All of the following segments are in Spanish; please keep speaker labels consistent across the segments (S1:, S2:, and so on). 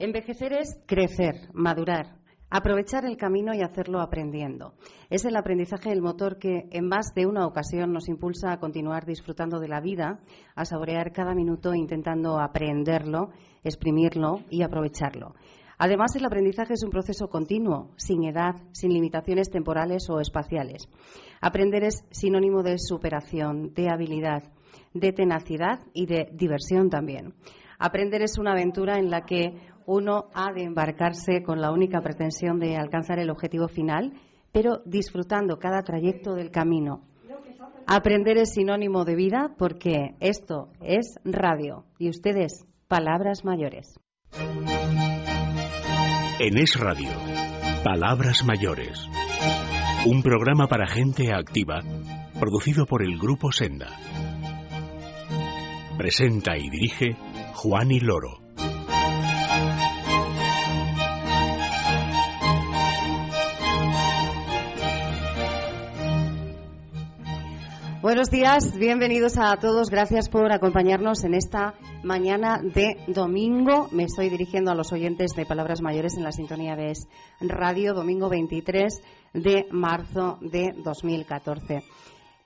S1: Envejecer es crecer, madurar, aprovechar el camino y hacerlo aprendiendo. Es el aprendizaje el motor que en más de una ocasión nos impulsa a continuar disfrutando de la vida, a saborear cada minuto intentando aprenderlo, exprimirlo y aprovecharlo. Además, el aprendizaje es un proceso continuo, sin edad, sin limitaciones temporales o espaciales. Aprender es sinónimo de superación, de habilidad, de tenacidad y de diversión también. Aprender es una aventura en la que uno ha de embarcarse con la única pretensión de alcanzar el objetivo final, pero disfrutando cada trayecto del camino. Aprender es sinónimo de vida porque esto es radio y ustedes, palabras mayores.
S2: En Es Radio, Palabras Mayores. Un programa para gente activa, producido por el Grupo Senda. Presenta y dirige Juan y Loro.
S1: Buenos días, bienvenidos a todos. Gracias por acompañarnos en esta mañana de domingo. Me estoy dirigiendo a los oyentes de Palabras Mayores en la sintonía de Radio, domingo 23 de marzo de 2014.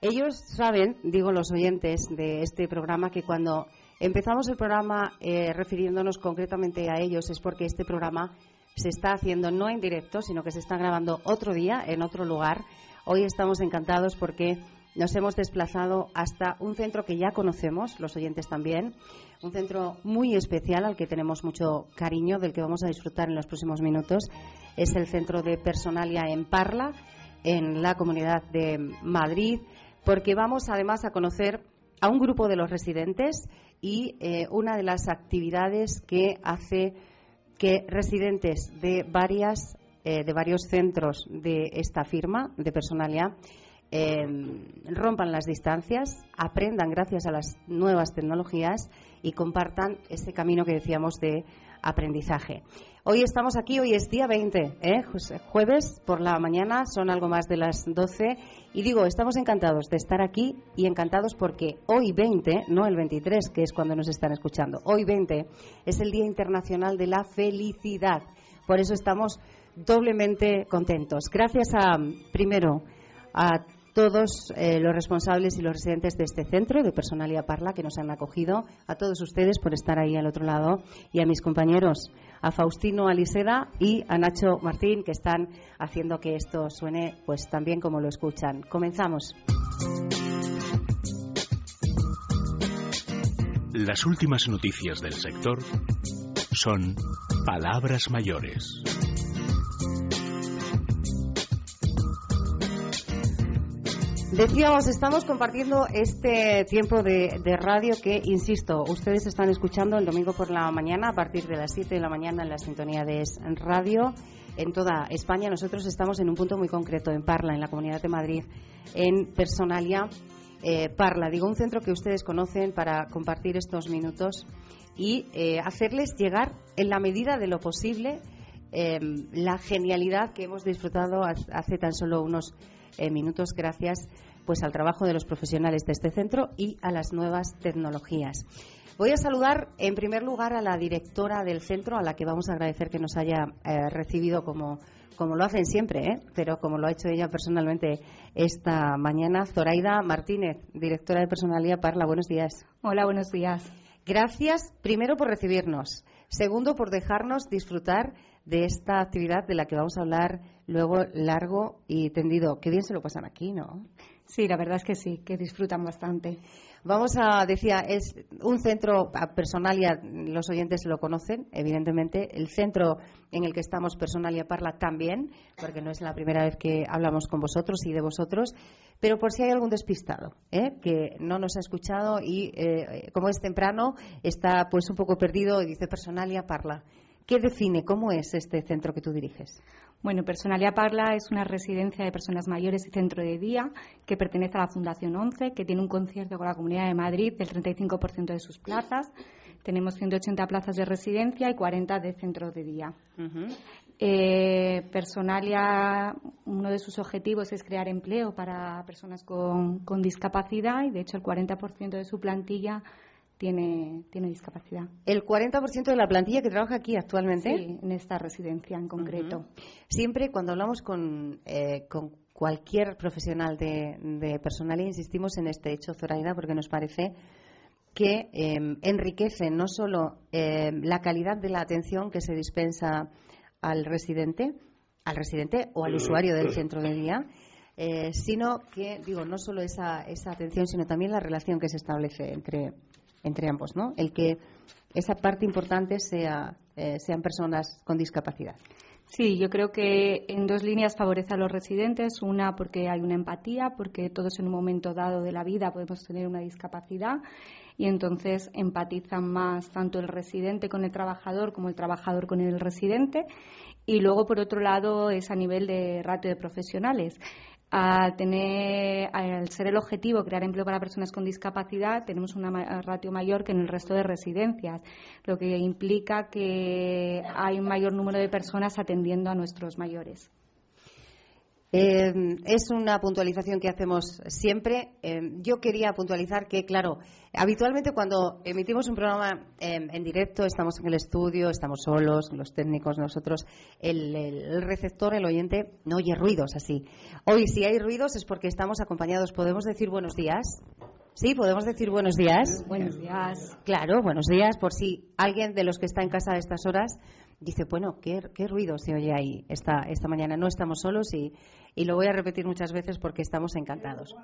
S1: Ellos saben, digo los oyentes de este programa, que cuando empezamos el programa eh, refiriéndonos concretamente a ellos es porque este programa se está haciendo no en directo, sino que se está grabando otro día en otro lugar. Hoy estamos encantados porque nos hemos desplazado hasta un centro que ya conocemos, los oyentes también, un centro muy especial al que tenemos mucho cariño, del que vamos a disfrutar en los próximos minutos. Es el centro de Personalia en Parla, en la Comunidad de Madrid, porque vamos además a conocer a un grupo de los residentes y eh, una de las actividades que hace que residentes de varias eh, de varios centros de esta firma de Personalia Em, rompan las distancias, aprendan gracias a las nuevas tecnologías y compartan ese camino que decíamos de aprendizaje. Hoy estamos aquí, hoy es día 20, ¿eh? jueves por la mañana, son algo más de las 12. Y digo, estamos encantados de estar aquí y encantados porque hoy 20, no el 23, que es cuando nos están escuchando, hoy 20 es el Día Internacional de la Felicidad. Por eso estamos doblemente contentos. Gracias a, primero, a todos eh, los responsables y los residentes de este centro de Personalidad Parla que nos han acogido, a todos ustedes por estar ahí al otro lado y a mis compañeros, a Faustino Aliseda y a Nacho Martín que están haciendo que esto suene pues tan bien como lo escuchan. Comenzamos.
S2: Las últimas noticias del sector son palabras mayores.
S1: Decíamos, estamos compartiendo este tiempo de, radio que, insisto, ustedes están escuchando el domingo por la mañana a partir de las 7 de la mañana en la sintonía de Radio en toda España. Nosotros estamos en un punto muy concreto, en Parla, en la Comunidad de Madrid, en Personalia eh, Parla. Digo, un centro que ustedes conocen para compartir estos minutos y eh, hacerles llegar, en la medida de lo posible, eh, la genialidad que hemos disfrutado hace tan solo unos minutos gracias pues al trabajo de los profesionales de este centro y a las nuevas tecnologías. Voy a saludar en primer lugar a la directora del centro, a la que vamos a agradecer que nos haya eh, recibido como, como lo hacen siempre, ¿eh? pero como lo ha hecho ella personalmente esta mañana, Zoraida Martínez, directora de Personalidad Parla. Buenos días.
S3: Hola, buenos días.
S1: Gracias, primero, por recibirnos. Segundo, por dejarnos disfrutar de esta actividad de la que vamos a hablar luego largo y tendido. Qué bien se lo pasan aquí, ¿no?
S3: Sí, la verdad es que sí, que disfrutan bastante.
S1: Vamos a, decía, es un centro Personalia, los oyentes lo conocen, evidentemente. El centro en el que estamos, Personalia Parla, también, porque no es la primera vez que hablamos con vosotros y de vosotros. Pero por si hay algún despistado ¿eh? que no nos ha escuchado y, eh, como es temprano, está pues un poco perdido y dice Personalia Parla. ¿Qué define, cómo es este centro que tú diriges?
S3: Bueno, Personalia Parla es una residencia de personas mayores y centro de día que pertenece a la Fundación 11, que tiene un concierto con la Comunidad de Madrid del 35% de sus plazas. Tenemos 180 plazas de residencia y 40 de centro de día. Eh, Personalia, uno de sus objetivos es crear empleo para personas con, con discapacidad y, de hecho, el 40% de su plantilla tiene, tiene discapacidad.
S1: ¿El 40% de la plantilla que trabaja aquí actualmente?
S3: Sí, en esta residencia en concreto.
S1: Siempre cuando hablamos con, eh, con cualquier profesional de, de personal insistimos en este hecho, Zoraida, porque nos parece que em, enriquece no solo em, la calidad de la atención que se dispensa al residente, al residente o al usuario del centro de día, eh, sino que, digo, no solo esa, esa atención, sino también la relación que se establece entre, entre ambos, ¿no? El que esa parte importante sea, eh, sean personas con discapacidad.
S3: Sí, yo creo que en dos líneas favorece a los residentes. Una, porque hay una empatía, porque todos en un momento dado de la vida podemos tener una discapacidad y entonces empatizan más tanto el residente con el trabajador como el trabajador con el residente. Y luego, por otro lado, es a nivel de ratio de profesionales. Al, tener, al ser el objetivo crear empleo para personas con discapacidad, tenemos una ratio mayor que en el resto de residencias, lo que implica que hay un mayor número de personas atendiendo a nuestros mayores.
S1: Eh, es una puntualización que hacemos siempre. Eh, yo quería puntualizar que, claro, habitualmente cuando emitimos un programa eh, en directo, estamos en el estudio, estamos solos, los técnicos, nosotros, el, receptor, el oyente, no oye ruidos así. Hoy, si hay ruidos, es porque estamos acompañados. ¿Podemos decir buenos días? Sí, podemos decir buenos días.
S3: Buenos días.
S1: Claro, buenos días, por si alguien de los que está en casa a estas horas dice, bueno, ¿qué, ruido se oye ahí esta, esta mañana? No estamos solos y, y, lo voy a repetir muchas veces porque estamos encantados.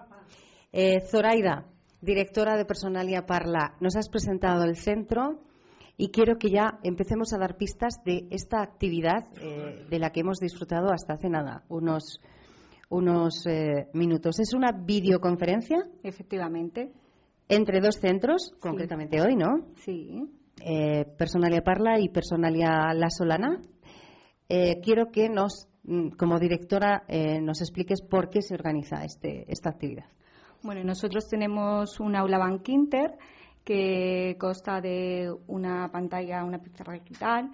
S1: Eh, Zoraida, directora de Personalia Parla, nos has presentado el centro y quiero que ya empecemos a dar pistas de esta actividad eh, de la que hemos disfrutado hasta hace nada, unos, unos eh, minutos. ¿Es una videoconferencia?
S3: Efectivamente.
S1: Entre dos centros, concretamente hoy, ¿no?
S3: Sí
S1: eh, Personalia Parla y Personalia La Solana. Eh, quiero que nos, mm, como directora, eh, nos expliques por qué se organiza este, esta actividad.
S3: Bueno, nosotros tenemos un aula Bankinter que consta de una pantalla, una pizarra digital,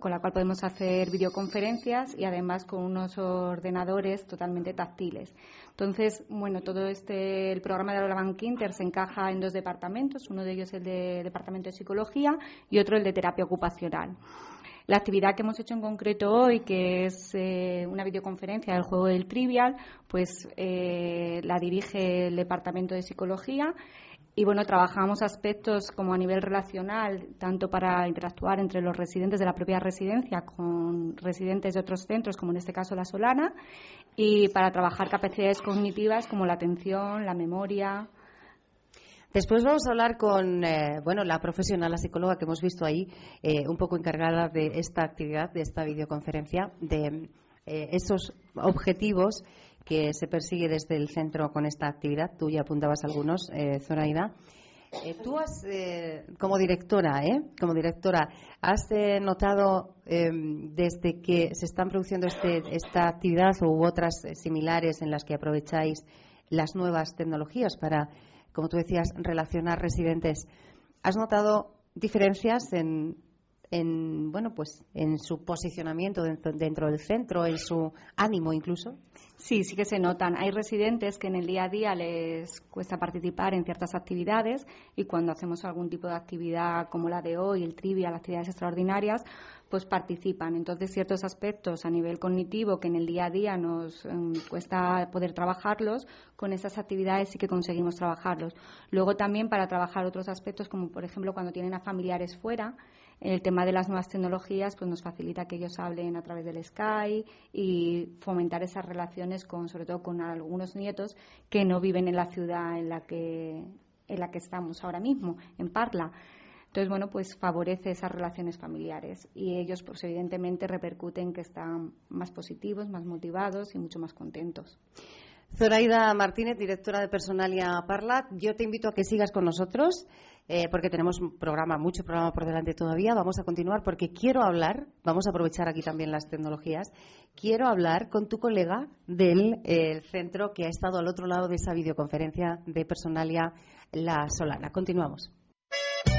S3: con la cual podemos hacer videoconferencias y además con unos ordenadores totalmente táctiles. Entonces, bueno, todo este, el programa de la Bank Inter se encaja en dos departamentos, uno de ellos el de Departamento de Psicología y otro el de Terapia Ocupacional. La actividad que hemos hecho en concreto hoy, que es eh, una videoconferencia del juego del Trivial, pues eh, la dirige el Departamento de Psicología y bueno, trabajamos aspectos como a nivel relacional, tanto para interactuar entre los residentes de la propia residencia con residentes de otros centros, como en este caso la Solana, y para trabajar capacidades cognitivas como la atención, la memoria.
S1: Después vamos a hablar con eh, bueno la profesional, la psicóloga que hemos visto ahí, eh, un poco encargada de esta actividad, de esta videoconferencia, de eh, esos objetivos que se persigue desde el centro con esta actividad. Tú ya apuntabas algunos, eh, Zoraida. Eh, tú has, eh, como directora, ¿eh? como directora, has eh, notado em, desde que se están produciendo este, esta actividad u otras similares en las que aprovecháis las nuevas tecnologías para, como tú decías, relacionar residentes, ¿has notado diferencias en, en bueno pues en su posicionamiento dentro, dentro del centro, en su ánimo incluso?
S3: Sí, sí que se notan. Hay residentes que en el día a día les cuesta participar en ciertas actividades y cuando hacemos algún tipo de actividad como la de hoy, el trivia, las actividades extraordinarias, pues participan. Entonces, ciertos aspectos a nivel cognitivo que en el día a día nos em, cuesta poder trabajarlos, con esas actividades sí que conseguimos trabajarlos. Luego también para trabajar otros aspectos, como por ejemplo cuando tienen a familiares fuera, el tema de las nuevas tecnologías pues nos facilita que ellos hablen a través del Sky y fomentar esas relaciones con sobre todo con algunos nietos que no viven en la ciudad en la que en la que estamos ahora mismo en Parla. Entonces bueno pues favorece esas relaciones familiares y ellos pues evidentemente repercuten que están más positivos más motivados y mucho más contentos
S1: Zoraida Martínez, directora de Personalia Parla, yo te invito a que sigas con nosotros eh, porque tenemos un programa, mucho programa por delante todavía. Vamos a continuar porque quiero hablar, vamos a aprovechar aquí también las tecnologías, quiero hablar con tu colega del eh, centro que ha estado al otro lado de esa videoconferencia de Personalia La Solana. Continuamos.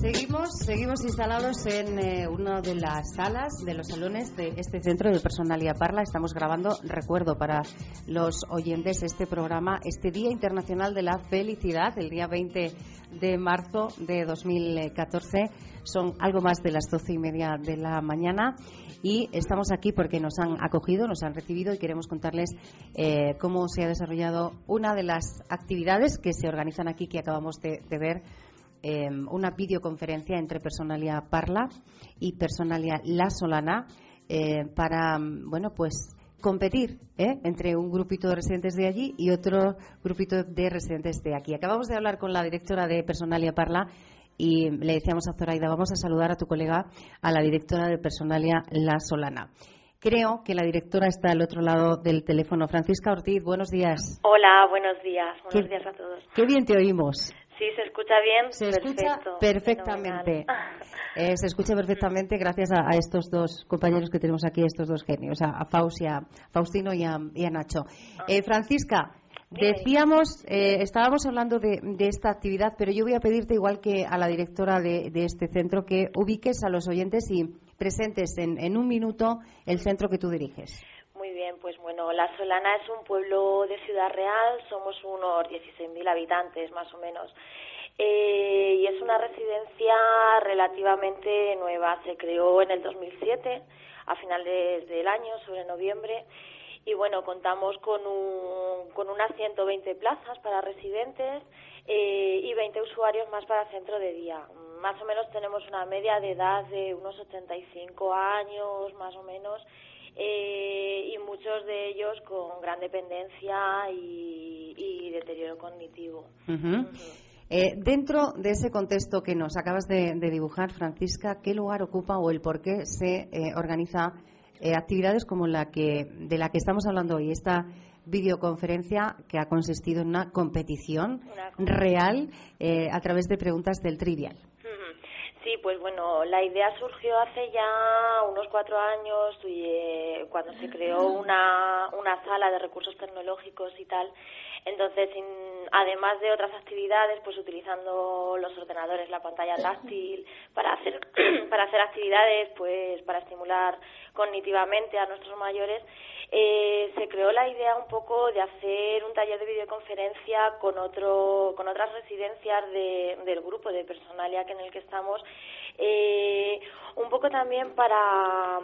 S1: Seguimos, seguimos instalados en eh, una de las salas de los salones de este centro de Personalidad Parla. Estamos grabando, recuerdo para los oyentes, este programa, este Día Internacional de la Felicidad, el día 20 de marzo de 2014. Son algo más de las doce y media de la mañana y estamos aquí porque nos han acogido, nos han recibido y queremos contarles eh, cómo se ha desarrollado una de las actividades que se organizan aquí que acabamos de ver Em, una videoconferencia entre Personalia Parla y Personalia La Solana eh, para, bueno, pues competir ¿eh? entre un grupito de residentes de allí y otro grupito de residentes de aquí. Acabamos de hablar con la directora de Personalia Parla y le decíamos a Zoraida, vamos a saludar a tu colega, a la directora de Personalia La Solana. Creo que la directora está al otro lado del teléfono. Francisca Ortiz, buenos días.
S4: Hola, buenos días. Buenos días a todos.
S1: Qué bien te oímos.
S4: Sí, se escucha bien.
S1: Se escucha perfectamente. Eh, se escucha perfectamente gracias a, estos dos compañeros que tenemos aquí, estos dos genios, a, a Faustino y a, Nacho. Ah. Eh, Francisca, decíamos, eh, estábamos hablando de, esta actividad, pero yo voy a pedirte, igual que a la directora de, este centro, que ubiques a los oyentes y presentes en, en un minuto el centro que tú diriges.
S4: Pues bueno, La Solana es un pueblo de Ciudad Real, somos unos 16.000 habitantes más o menos. Eh, y es una residencia relativamente nueva, se creó en el 2007, a finales del año, sobre noviembre, y bueno, contamos con, un, con unas 120 plazas para residentes eh, y 20 usuarios más para centro de día. Más o menos tenemos una media de edad de unos 85 años, más o menos, eh, y muchos de ellos con gran dependencia y, deterioro cognitivo.
S1: Eh, dentro de ese contexto que nos acabas de, dibujar, Francisca, ¿qué lugar ocupa o el por qué se eh, organiza actividades como la que de la que estamos hablando hoy, esta videoconferencia que ha consistido en una competición real a través de preguntas del trivial?
S4: Sí, pues bueno, la idea surgió hace ya unos cuatro años eh, cuando se creó una, una sala de recursos tecnológicos y tal. Entonces, además de otras actividades, pues utilizando los ordenadores, la pantalla táctil para hacer para hacer actividades, pues para estimular cognitivamente a nuestros mayores, eh, se creó la idea un poco de hacer un taller de videoconferencia con otro con otras residencias del grupo de personalia que en el que estamos eh, un poco también para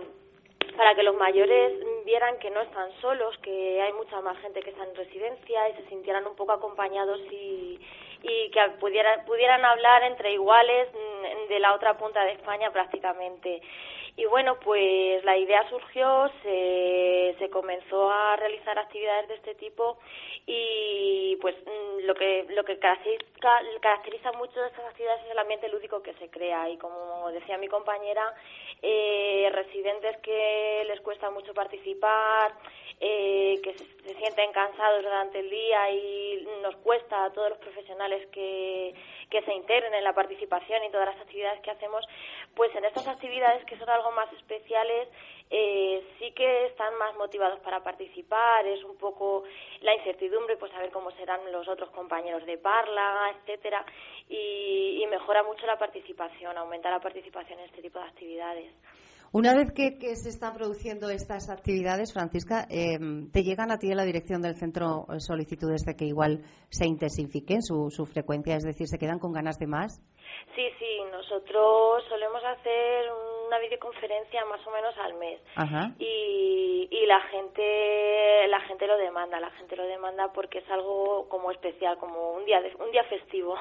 S4: para que los mayores vieran que no están solos, que hay mucha más gente que está en residencia y se sintieran un poco acompañados y, y que pudieran, pudieran hablar entre iguales mm, de la otra punta de España prácticamente. Y bueno, pues la idea surgió, se, comenzó a realizar actividades de este tipo y pues mm, lo que lo que caracteriza, caracteriza mucho de estas actividades es el ambiente lúdico que se crea. Y como decía mi compañera, eh, residentes que les cuesta mucho participar, eh, que se sienten cansados durante el día y nos cuesta a todos los profesionales que, que se integren en la participación y todas las actividades que hacemos, pues en estas actividades que son algo más especiales eh, sí que están más motivados para participar, es un poco la incertidumbre, pues a ver cómo serán los otros compañeros de Parla, etcétera, y, y mejora mucho la participación, aumenta la participación en este tipo de actividades.
S1: Una vez que, se están produciendo estas actividades, Francisca, eh, ¿te llegan a ti de la dirección del centro eh, solicitudes de que igual se intensifique su, su frecuencia? Es decir, ¿se quedan con ganas de más?
S4: Sí, sí, nosotros solemos hacer una videoconferencia más o menos al mes Y, y la gente la gente lo demanda, la gente lo demanda porque es algo como especial, como un día un día festivo.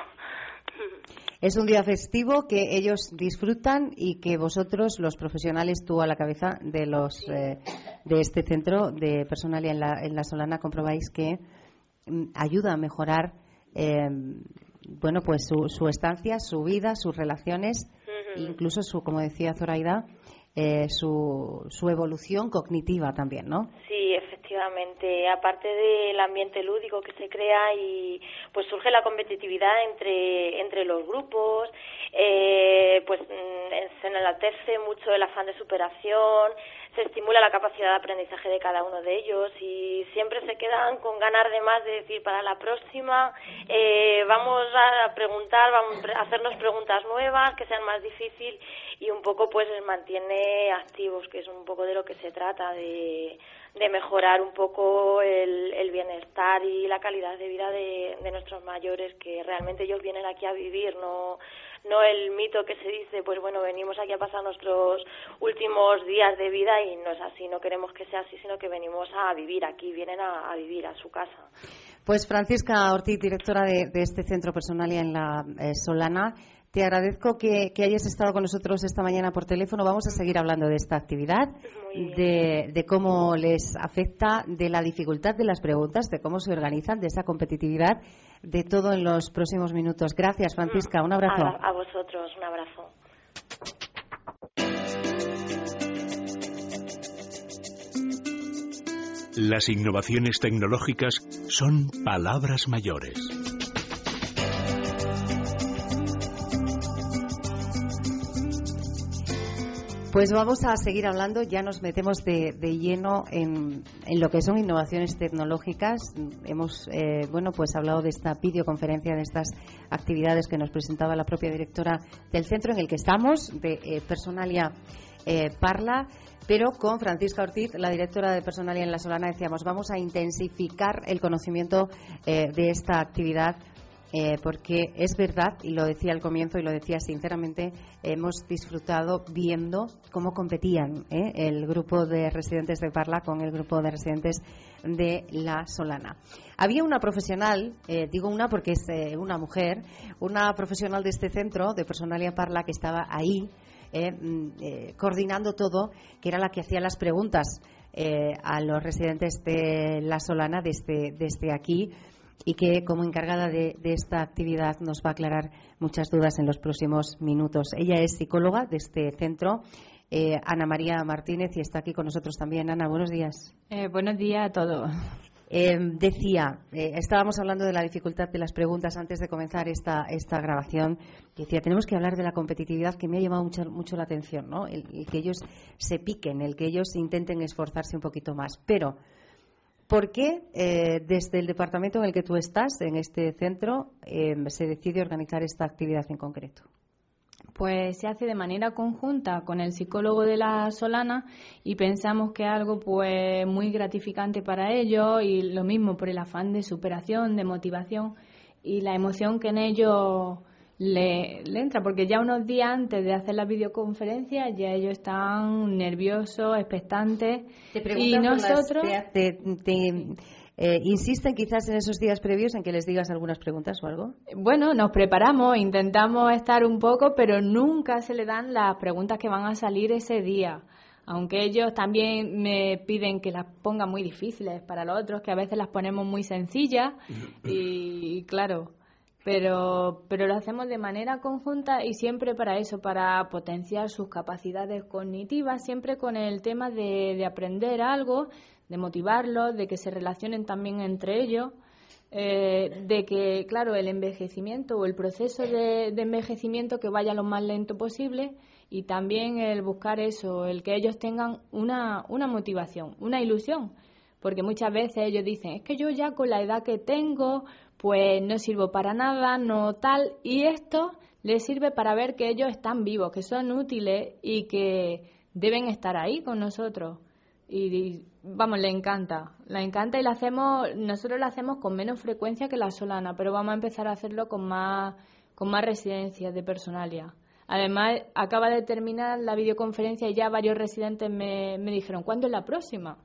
S1: Es un día festivo que ellos disfrutan y que vosotros, los profesionales, tú a la cabeza de los eh, de este centro de personal en la, en la Solana, comprobáis que mm, ayuda a mejorar em, bueno, pues su, su estancia, su vida, sus relaciones, incluso su, como decía Zoraida, eh, su, su evolución cognitiva también, ¿no?
S4: Sí, efectivamente. Aparte del ambiente lúdico que se crea y pues surge la competitividad entre, entre los grupos, eh, pues mm, se enaltece mucho el afán de superación, se estimula la capacidad de aprendizaje de cada uno de ellos y siempre se quedan con ganar de más de decir para la próxima eh, vamos a preguntar, vamos a hacernos preguntas nuevas que sean más difíciles y un poco pues mantiene activos, que es un poco de lo que se trata, de, de mejorar un poco el, el bienestar y la calidad de vida de, de nuestros mayores, que realmente ellos vienen aquí a vivir, no no el mito que se dice, pues bueno, venimos aquí a pasar nuestros últimos días de vida y no es así, no queremos que sea así, sino que venimos a vivir aquí, vienen a, vivir a su casa.
S1: Pues Francisca Ortiz, directora de, este centro personal y en la eh, Solana, te agradezco que, hayas estado con nosotros esta mañana por teléfono. Vamos a seguir hablando de esta actividad, de, cómo les afecta, de la dificultad de las preguntas, de cómo se organizan, de esa competitividad, de todo en los próximos minutos. Gracias, Francisca. Un abrazo.
S4: A, a vosotros, un abrazo.
S5: Las innovaciones tecnológicas son palabras mayores.
S1: Pues vamos a seguir hablando, ya nos metemos de, lleno en, lo que son innovaciones tecnológicas. Hemos, eh, bueno, pues hablado de esta videoconferencia, de estas actividades que nos presentaba la propia directora del centro en el que estamos, de eh, Personalia eh, Parla, pero con Francisca Ortiz, la directora de Personalia en La Solana, decíamos, vamos a intensificar el conocimiento de esta actividad eh, porque es verdad, y lo decía al comienzo y lo decía sinceramente, hemos disfrutado viendo cómo competían eh, el grupo de residentes de Parla con el grupo de residentes de La Solana. Había una profesional, eh, digo una porque es una mujer, una profesional de este centro de Personalia Parla que estaba ahí mm, coordinando todo, que era la que hacía las preguntas a los residentes de La Solana desde, desde aquí y que como encargada de, esta actividad nos va a aclarar muchas dudas en los próximos minutos. Ella es psicóloga de este centro. Eh, Ana María Martínez y está aquí con nosotros también. Ana, buenos días.
S6: Eh, buenos días a todos.
S1: Eh, decía, estábamos hablando de la dificultad de las preguntas antes de comenzar esta, esta grabación. Decía, tenemos que hablar de la competitividad que me ha llamado mucho, mucho la atención, ¿no? el, que ellos se piquen, el que ellos intenten esforzarse un poquito más. Pero ¿Por qué eh, desde el departamento en el que tú estás, en este centro, em, se decide organizar esta actividad en concreto?
S6: Pues se hace de manera conjunta con el psicólogo de la Solana y pensamos que es algo pues muy gratificante para ellos y lo mismo por el afán de superación, de motivación y la emoción que en ellos le, entra, porque ya unos días antes de hacer la videoconferencia ya ellos están nerviosos, expectantes. y nosotros.
S1: Te, eh, ¿Insisten quizás en esos días previos en que les digas algunas preguntas o algo?
S6: Bueno, nos preparamos, intentamos estar un poco, pero nunca se le dan las preguntas que van a salir ese día. Aunque ellos también me piden que las ponga muy difíciles para los otros, que a veces las ponemos muy sencillas y claro, pero, pero lo hacemos de manera conjunta y siempre para eso, para potenciar sus capacidades cognitivas, siempre con el tema de, de aprender algo, de motivarlos, de que se relacionen también entre ellos, eh, de que, claro, el envejecimiento o el proceso de, de envejecimiento que vaya lo más lento posible y también el buscar eso, el que ellos tengan una, una motivación, una ilusión porque muchas veces ellos dicen, es que yo ya con la edad que tengo, pues no sirvo para nada, no tal, y esto les sirve para ver que ellos están vivos, que son útiles y que deben estar ahí con nosotros. Y, vamos, le encanta, le encanta y la hacemos, nosotros la hacemos con menos frecuencia que la solana, pero vamos a empezar a hacerlo con más, con más residencias de personalia. Además, acaba de terminar la videoconferencia y ya varios residentes me, me dijeron, ¿cuándo es la próxima?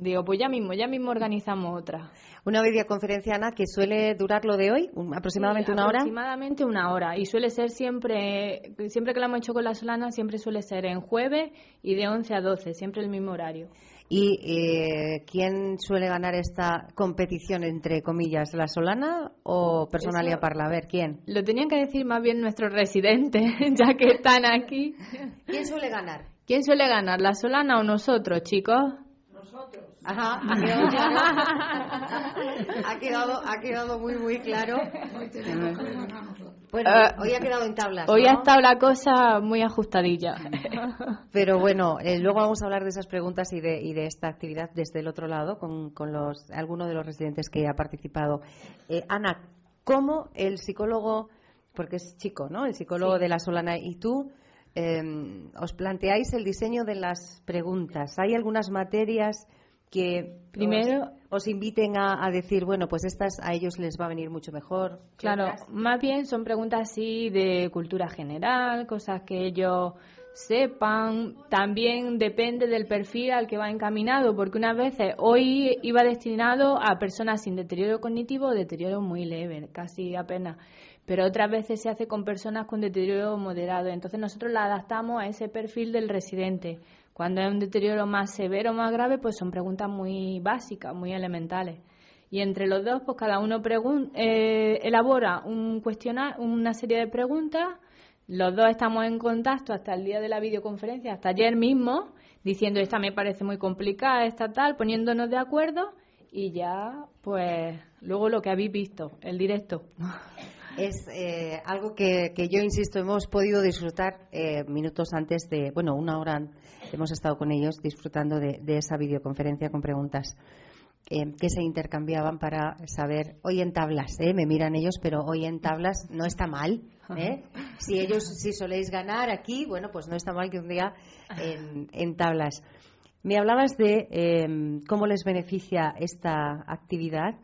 S6: Digo, pues ya mismo, ya mismo organizamos otra.
S1: Una videoconferencia, Ana, que suele durar lo de hoy, aproximadamente una hora.
S6: Aproximadamente una hora. Y suele ser siempre, siempre que la hemos hecho con la Solana, siempre suele ser en jueves y de 11 a 12, siempre el mismo horario.
S1: ¿Y eh, quién suele ganar esta competición, entre comillas, la Solana o Personalia Parla? A ver, ¿quién?
S6: Lo tenían que decir más bien nuestros residentes, ya que están aquí.
S1: ¿Quién suele ganar?
S6: ¿Quién suele ganar, la Solana o nosotros, chicos?
S1: Ajá, ha quedado claro. ha, quedado, ha quedado muy, muy claro. Bueno,
S6: Eh,
S1: hoy ha quedado en tablas.
S6: Hoy
S1: ¿no?
S6: ha estado la cosa muy ajustadilla.
S1: Pero bueno, eh, luego vamos a hablar de esas preguntas y de, y de esta actividad desde el otro lado con, con los, alguno de los residentes que ha participado. Eh, Ana, ¿cómo el psicólogo, porque es chico, ¿no? El psicólogo de la Solana y tú, eh, os planteáis el diseño de las preguntas? ¿Hay algunas materias que
S6: Primero-
S1: os, os inviten a, a decir, bueno, pues estas a ellos les va a venir mucho mejor?
S6: Claro,
S1: otras?
S6: más bien son preguntas así de cultura general, cosas que ellos sepan. También depende del perfil al que va encaminado, porque unas veces hoy iba destinado a personas sin deterioro cognitivo o deterioro muy leve, casi apenas. Pero otras veces se hace con personas con deterioro moderado. Entonces nosotros la adaptamos a ese perfil del residente. Cuando es un deterioro más severo, más grave, pues son preguntas muy básicas, muy elementales. Y entre los dos, pues cada uno eh, elabora un cuestionario, una serie de preguntas. Los dos estamos en contacto hasta el día de la videoconferencia, hasta ayer mismo, diciendo esta me parece muy complicada, esta tal, poniéndonos de acuerdo y ya, pues, luego lo que habéis visto, el directo.
S1: Es eh, algo que, que yo insisto, hemos podido disfrutar eh, minutos antes de, bueno, una hora an- hemos estado con ellos disfrutando de, de esa videoconferencia con preguntas eh, que se intercambiaban para saber, hoy en tablas, ¿eh? me miran ellos, pero hoy en tablas no está mal. ¿eh? Si ellos, si soléis ganar aquí, bueno, pues no está mal que un día en, en tablas. Me hablabas de eh, cómo les beneficia esta actividad.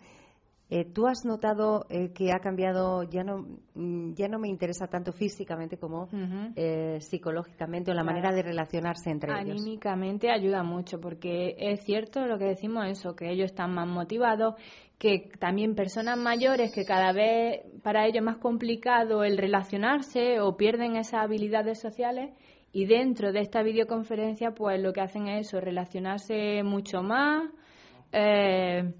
S1: Eh, ¿Tú has notado eh, que ha cambiado, ya no, mm, ya no me interesa tanto físicamente como eh, psicológicamente o la
S6: Claro.
S1: manera de relacionarse entre ellos?
S6: Anímicamente ayuda mucho porque es cierto lo que decimos eso, que ellos están más motivados, que también personas mayores que cada vez para ellos es más complicado el relacionarse o pierden esas habilidades sociales y dentro de esta videoconferencia pues lo que hacen es eso, relacionarse mucho más eh,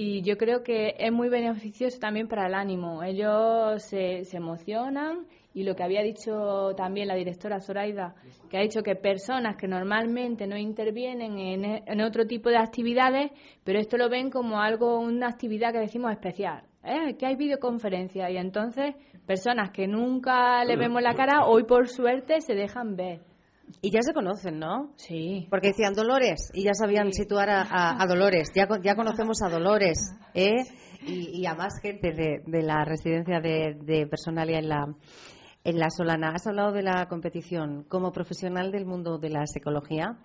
S6: y yo creo que es muy beneficioso también para el ánimo. Ellos se, emocionan y lo que había dicho también la directora Zoraida, que ha dicho que personas que normalmente no intervienen en, en otro tipo de actividades, pero esto lo ven como algo, una actividad que decimos especial. ¿eh? Que hay videoconferencia y entonces personas que nunca le vemos la cara, hoy por suerte se dejan ver.
S1: Y ya se conocen, ¿no?
S6: Sí.
S1: Porque decían Dolores y ya sabían situar a, a- a Dolores. Ya, ya conocemos a Dolores, ¿eh? Y, y a más gente de, de la residencia de, de Personalia en la, en la Solana. Has hablado de la competición. Como profesional del mundo de la psicología,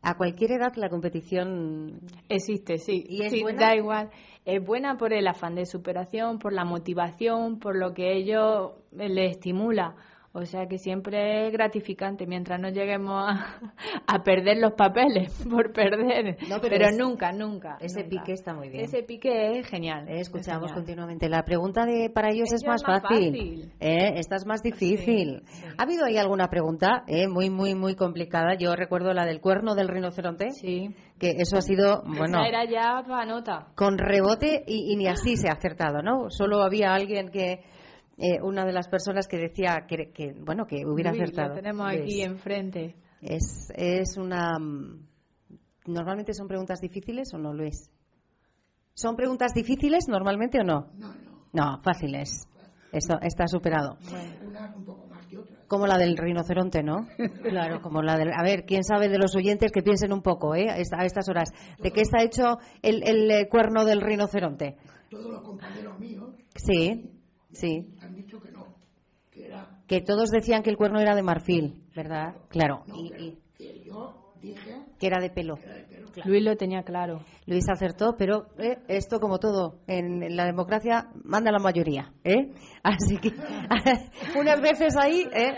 S1: a cualquier edad la competición
S6: Existe, sí.
S1: ¿Y es
S6: Sí,
S1: buena?
S6: Da igual. Es buena por el afán de superación, por la motivación, por lo que ello le estimula. O sea que siempre es gratificante mientras no lleguemos a, a perder los papeles por perder.
S1: No, pero
S6: pero
S1: es-
S6: nunca, nunca.
S1: ese
S6: nunca.
S1: pique está muy bien.
S6: Ese pique es genial.
S1: Eh, escuchamos
S6: es genial.
S1: continuamente. La pregunta de para ellos es más fácil.
S6: fácil.
S1: Eh, esta es más difícil.
S6: Sí, sí.
S1: ¿Ha habido ahí alguna pregunta eh, muy, muy, muy complicada? Yo recuerdo la del cuerno del rinoceronte,
S6: Sí.
S1: que eso ha sido, bueno,
S6: Esa era ya para nota.
S1: con rebote y, y ni así se ha acertado, ¿no? Solo había alguien que, eh, una de las personas que decía que, que, bueno, que hubiera
S6: Luis,
S1: acertado.
S6: Lo tenemos aquí enfrente.
S1: Es, es una. mm, ¿Normalmente son preguntas difíciles o no, Luis? ¿Son preguntas difíciles normalmente o no? No, no. No, fáciles. Esto está superado. Como la del rinoceronte, ¿no? Claro, como la del. A ver, quién sabe de los oyentes que piensen un poco, ¿eh? A esta- a estas horas. ¿De qué está hecho el, el, eh, cuerno del rinoceronte?
S7: todos los compañeros míos
S1: Sí, sí.
S7: han dicho que no, que
S1: todos decían que el cuerno era de marfil, ¿verdad? Claro. Y, y
S7: que yo dije
S1: que era de pelo.
S6: Luis lo tenía claro.
S1: Luis acertó, pero eh, esto, como todo, en la democracia manda la mayoría. ¿eh? Así que unas veces ahí. ¿eh?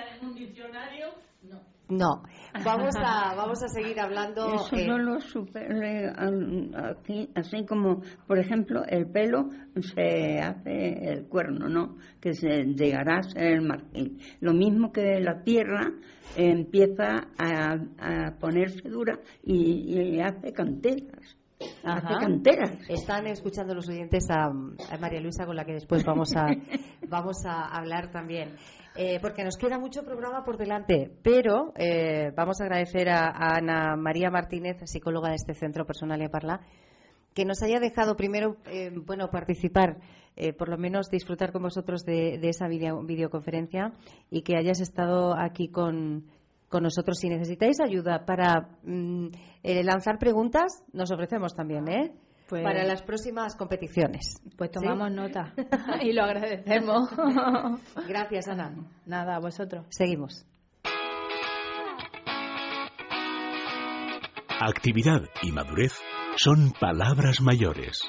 S1: No, vamos a, vamos a seguir hablando.
S8: Eso
S1: eh,
S8: no lo supere al- aquí, así como, por ejemplo, el pelo se hace el cuerno, ¿no? Que se llegará a ser el marfil. Lo mismo que la tierra eh, empieza a, a ponerse dura y, y hace canteras. Hace canteras.
S1: Están escuchando los oyentes a, a María Luisa, con la que después vamos a, vamos a hablar también. Eh, porque nos queda mucho programa por delante, pero eh, vamos a agradecer a, Ana María Martínez, psicóloga de este centro Personal y Parla, que nos haya dejado primero, eh, bueno, participar, eh, por lo menos disfrutar con vosotros de, de esa video- videoconferencia y que hayas estado aquí con, con nosotros. Si necesitáis ayuda para mm, eh, lanzar preguntas, nos ofrecemos también, ¿eh?
S6: Pues-
S1: para las próximas competiciones.
S6: Pues
S1: ¿Sí?
S6: tomamos nota y lo agradecemos.
S1: Gracias, Ana.
S6: Nada, a vosotros.
S1: Seguimos.
S2: Actividad y madurez son palabras mayores.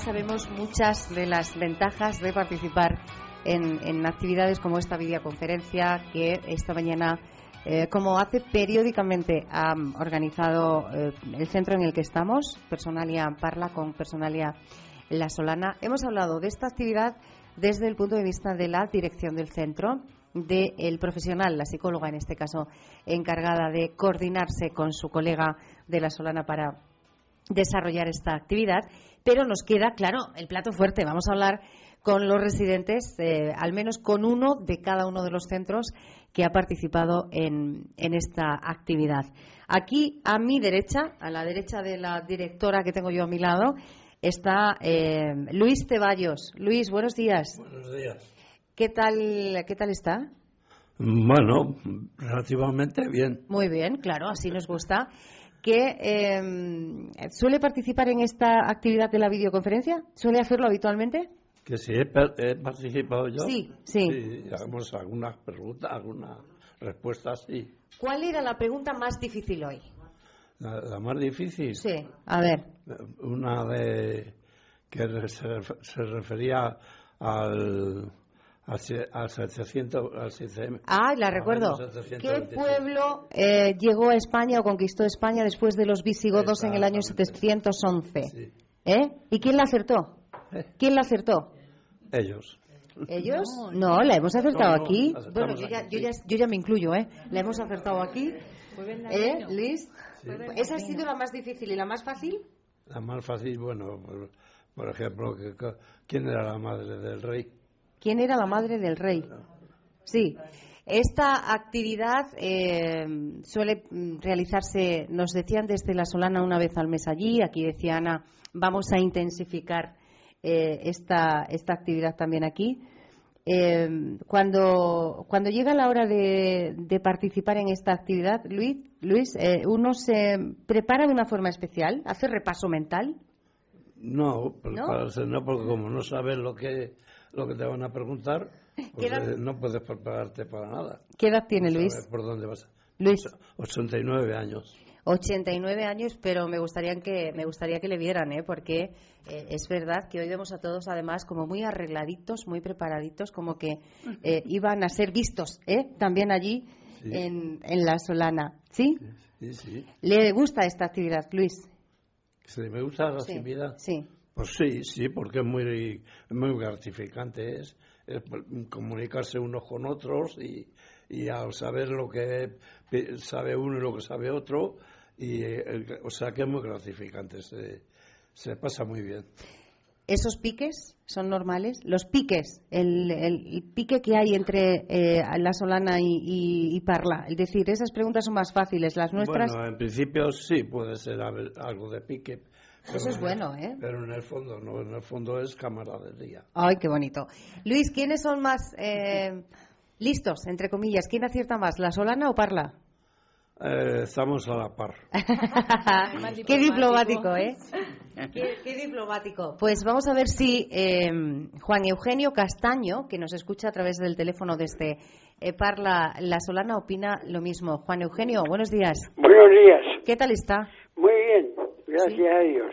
S1: Sabemos muchas de las ventajas de participar en, actividades como esta videoconferencia que esta mañana, eh, como hace periódicamente, ha organizado eh, el centro en el que estamos, Personalia Parla con Personalia La Solana. Hemos hablado de esta actividad desde el punto de vista de la dirección del centro, del profesional, la psicóloga en este caso, encargada de coordinarse con su colega de La Solana para desarrollar esta actividad, pero nos queda, claro, el plato fuerte. Vamos a hablar con los residentes, eh, al menos con uno de cada uno de los centros que ha participado en, en esta actividad. Aquí, a mi derecha, a la derecha de la directora que tengo yo a mi lado, está eh, Luis Ceballos. Luis, buenos días.
S9: Buenos días.
S1: ¿Qué tal, qué tal está?
S9: Bueno, relativamente bien.
S1: Muy bien, claro, así nos gusta. ¿Que eh, suele participar en esta actividad de la videoconferencia? ¿Suele hacerlo habitualmente?
S9: Que si he, participado yo.
S1: Sí, sí.
S9: hagamos algunas preguntas, algunas respuestas, sí.
S1: ¿Cuál era la pregunta más difícil hoy?
S9: La, la más difícil,
S1: Sí, a ver.
S9: una de que se, se refería al, al, se- al 700, al 700
S1: Ah, la recuerdo. ¿Qué
S9: 726.
S1: pueblo eh, llegó a España o conquistó España después de los visigodos en el año
S9: Exactamente.
S1: 711?
S9: Sí.
S1: ¿Eh? ¿Y quién la acertó?
S9: ¿Eh?
S1: ¿Quién la acertó?
S9: Ellos.
S1: ¿Ellos? No, la hemos acertado
S9: No, no,
S1: aquí. Bueno, yo ya, yo, ya, yo ya me incluyo, ¿eh? La hemos acertado aquí. ¿Eh, Liz? ¿Esa ha sido la más difícil y la más fácil?
S9: La más fácil, bueno, por, por ejemplo, ¿quién era la madre del rey?
S1: ¿Quién era la madre del rey? Sí. Esta actividad eh, suele mm, realizarse, nos decían desde La Solana una vez al mes allí, aquí decía Ana, vamos a intensificar eh, esta, esta actividad también aquí. Eh, cuando, cuando llega la hora de, de participar en esta actividad, Luis, Luis eh, uno se prepara de una forma especial, hace repaso mental.
S9: No,
S1: ¿No?
S9: prepararse no, porque como no sabes lo que lo que te van a preguntar, pues,
S1: ¿Qué edad-
S9: eh, no puedes prepararte para nada.
S1: ¿Qué edad tiene Luis?
S9: por dónde vas.
S1: Luis,
S9: 89 años.
S1: 89 años, pero me gustaría que me gustaría que le vieran, ¿eh? porque eh, es verdad que hoy vemos a todos además como muy arregladitos, muy preparaditos, como que eh, iban a ser vistos, ¿eh? también allí
S9: Sí.
S1: en, en la Solana, ¿sí?
S9: Sí, sí.
S1: ¿Le gusta esta actividad, Luis?
S9: Si me gusta la
S1: Sí,
S9: actividad,
S1: sí.
S9: Pues sí, sí, porque es muy, muy gratificante. Es, es comunicarse unos con otros y, y al saber lo que sabe uno y lo que sabe otro, y, eh, o sea que es muy gratificante. Se, se pasa muy bien.
S1: ¿Esos piques son normales? Los piques, el, el- pique que hay entre eh, la Solana y, y- y Parla. Es decir, esas preguntas son más fáciles. Las nuestras.
S9: Bueno, en principio sí puede ser algo de pique. Pero
S1: Eso es
S9: en-
S1: bueno, ¿eh?
S9: Pero en el fondo no, en el fondo es camaradería.
S1: Ay, qué bonito. Luis, ¿quiénes son más eh, listos, entre comillas? ¿Quién acierta más, la Solana o Parla?
S9: eh, estamos a la par.
S1: qué diplomático, ¿eh? Qué, qué diplomático. Pues vamos a ver si eh, Juan Eugenio Castaño, que nos escucha a través del teléfono desde eh, Parla La Solana, opina lo mismo. Juan Eugenio, buenos días.
S10: Buenos días.
S1: ¿Qué tal está?
S10: Muy bien, gracias a Dios.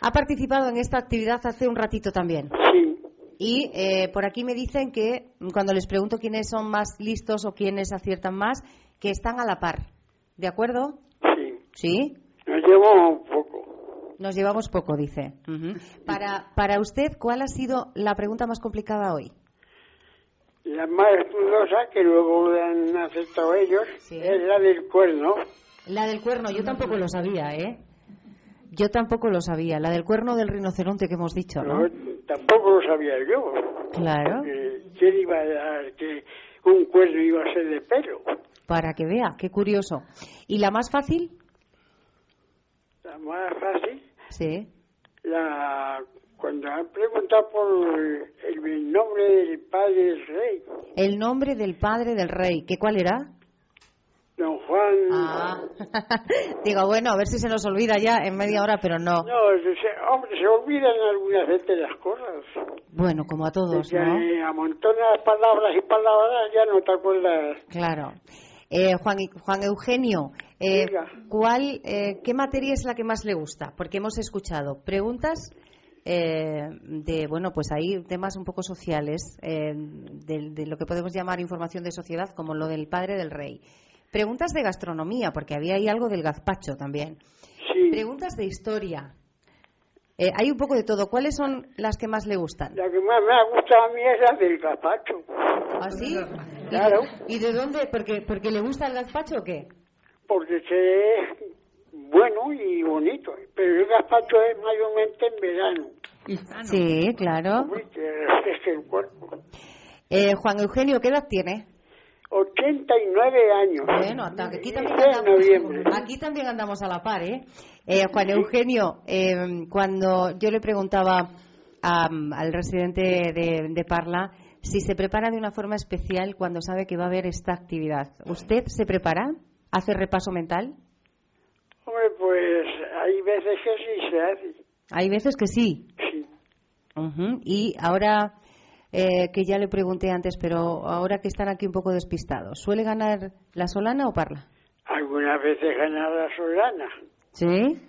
S1: Ha participado en esta actividad hace un ratito también.
S10: Sí,
S1: Y eh, por aquí me dicen que cuando les pregunto quiénes son más listos o quiénes aciertan más, que están a la par. ¿De acuerdo?
S10: sí.
S1: Sí.
S10: Nos llevamos poco.
S1: Nos llevamos poco, dice. Para, para usted, ¿cuál ha sido la pregunta más complicada hoy?
S10: La más dudosa, que luego han aceptado ellos,
S1: Sí.
S10: es la del cuerno.
S1: La del cuerno, yo tampoco lo sabía, ¿eh? Yo tampoco lo sabía. La del cuerno del rinoceronte que hemos dicho, ¿no?
S10: Pero tampoco lo sabía yo.
S1: Claro.
S10: ¿Quién iba a dar que un cuerno iba a ser de pelo?
S1: Para que vea, qué curioso. ¿Y la más fácil?
S10: La más fácil,
S1: Sí.
S10: la cuando han preguntado por el, el nombre del padre del rey,
S1: El nombre del padre del rey. ¿Qué cuál era?
S10: Don Juan.
S1: Ah. Digo, bueno, a ver si se nos olvida ya en media hora, pero no.
S10: No, se- hombre, se olvidan algunas veces las cosas.
S1: Bueno, como a todos,
S10: Que
S1: ¿no?
S10: eh, amontonas palabras y palabras, ya no te acuerdas.
S1: Claro. Eh, Juan, Juan Eugenio, eh. ¿cuál, eh, ¿qué materia es la que más le gusta? Porque hemos escuchado preguntas eh, de, bueno, pues hay temas un poco sociales, eh, de, de lo que podemos llamar información de sociedad, como lo del padre del rey. Preguntas de gastronomía, porque había ahí algo del gazpacho también.
S10: Sí,
S1: Preguntas de historia. Eh, hay un poco de todo. ¿Cuáles son las que más le gustan?
S10: la que más me ha gustado a mí es la del gazpacho.
S1: ¿Así?
S10: Claro.
S1: ¿Y de dónde? ¿Porque, ¿Porque le gusta el gazpacho o qué?
S10: Porque se es bueno y bonito. Pero el gazpacho es mayormente en verano.
S1: Sí, claro.
S10: Uy, el cuerpo.
S1: Eh, Juan Eugenio, ¿qué edad tiene?
S10: 89 años.
S1: Bueno, hasta aquí también, andamos,
S10: noviembre.
S1: aquí también andamos a la par, ¿eh? Eh, Juan Eugenio, eh, cuando yo le preguntaba am, al residente de, de Parla si se prepara de una forma especial cuando sabe que va a haber esta actividad, ¿usted se prepara? ¿Hace repaso mental?
S10: Hombre, pues hay veces que sí se hace.
S1: Hay veces que sí.
S10: Sí.
S1: Y ahora eh, que ya le pregunté antes, pero ahora que están aquí un poco despistados, ¿suele ganar la Solana o Parla?
S10: Algunas veces gana la solana.
S1: Sí.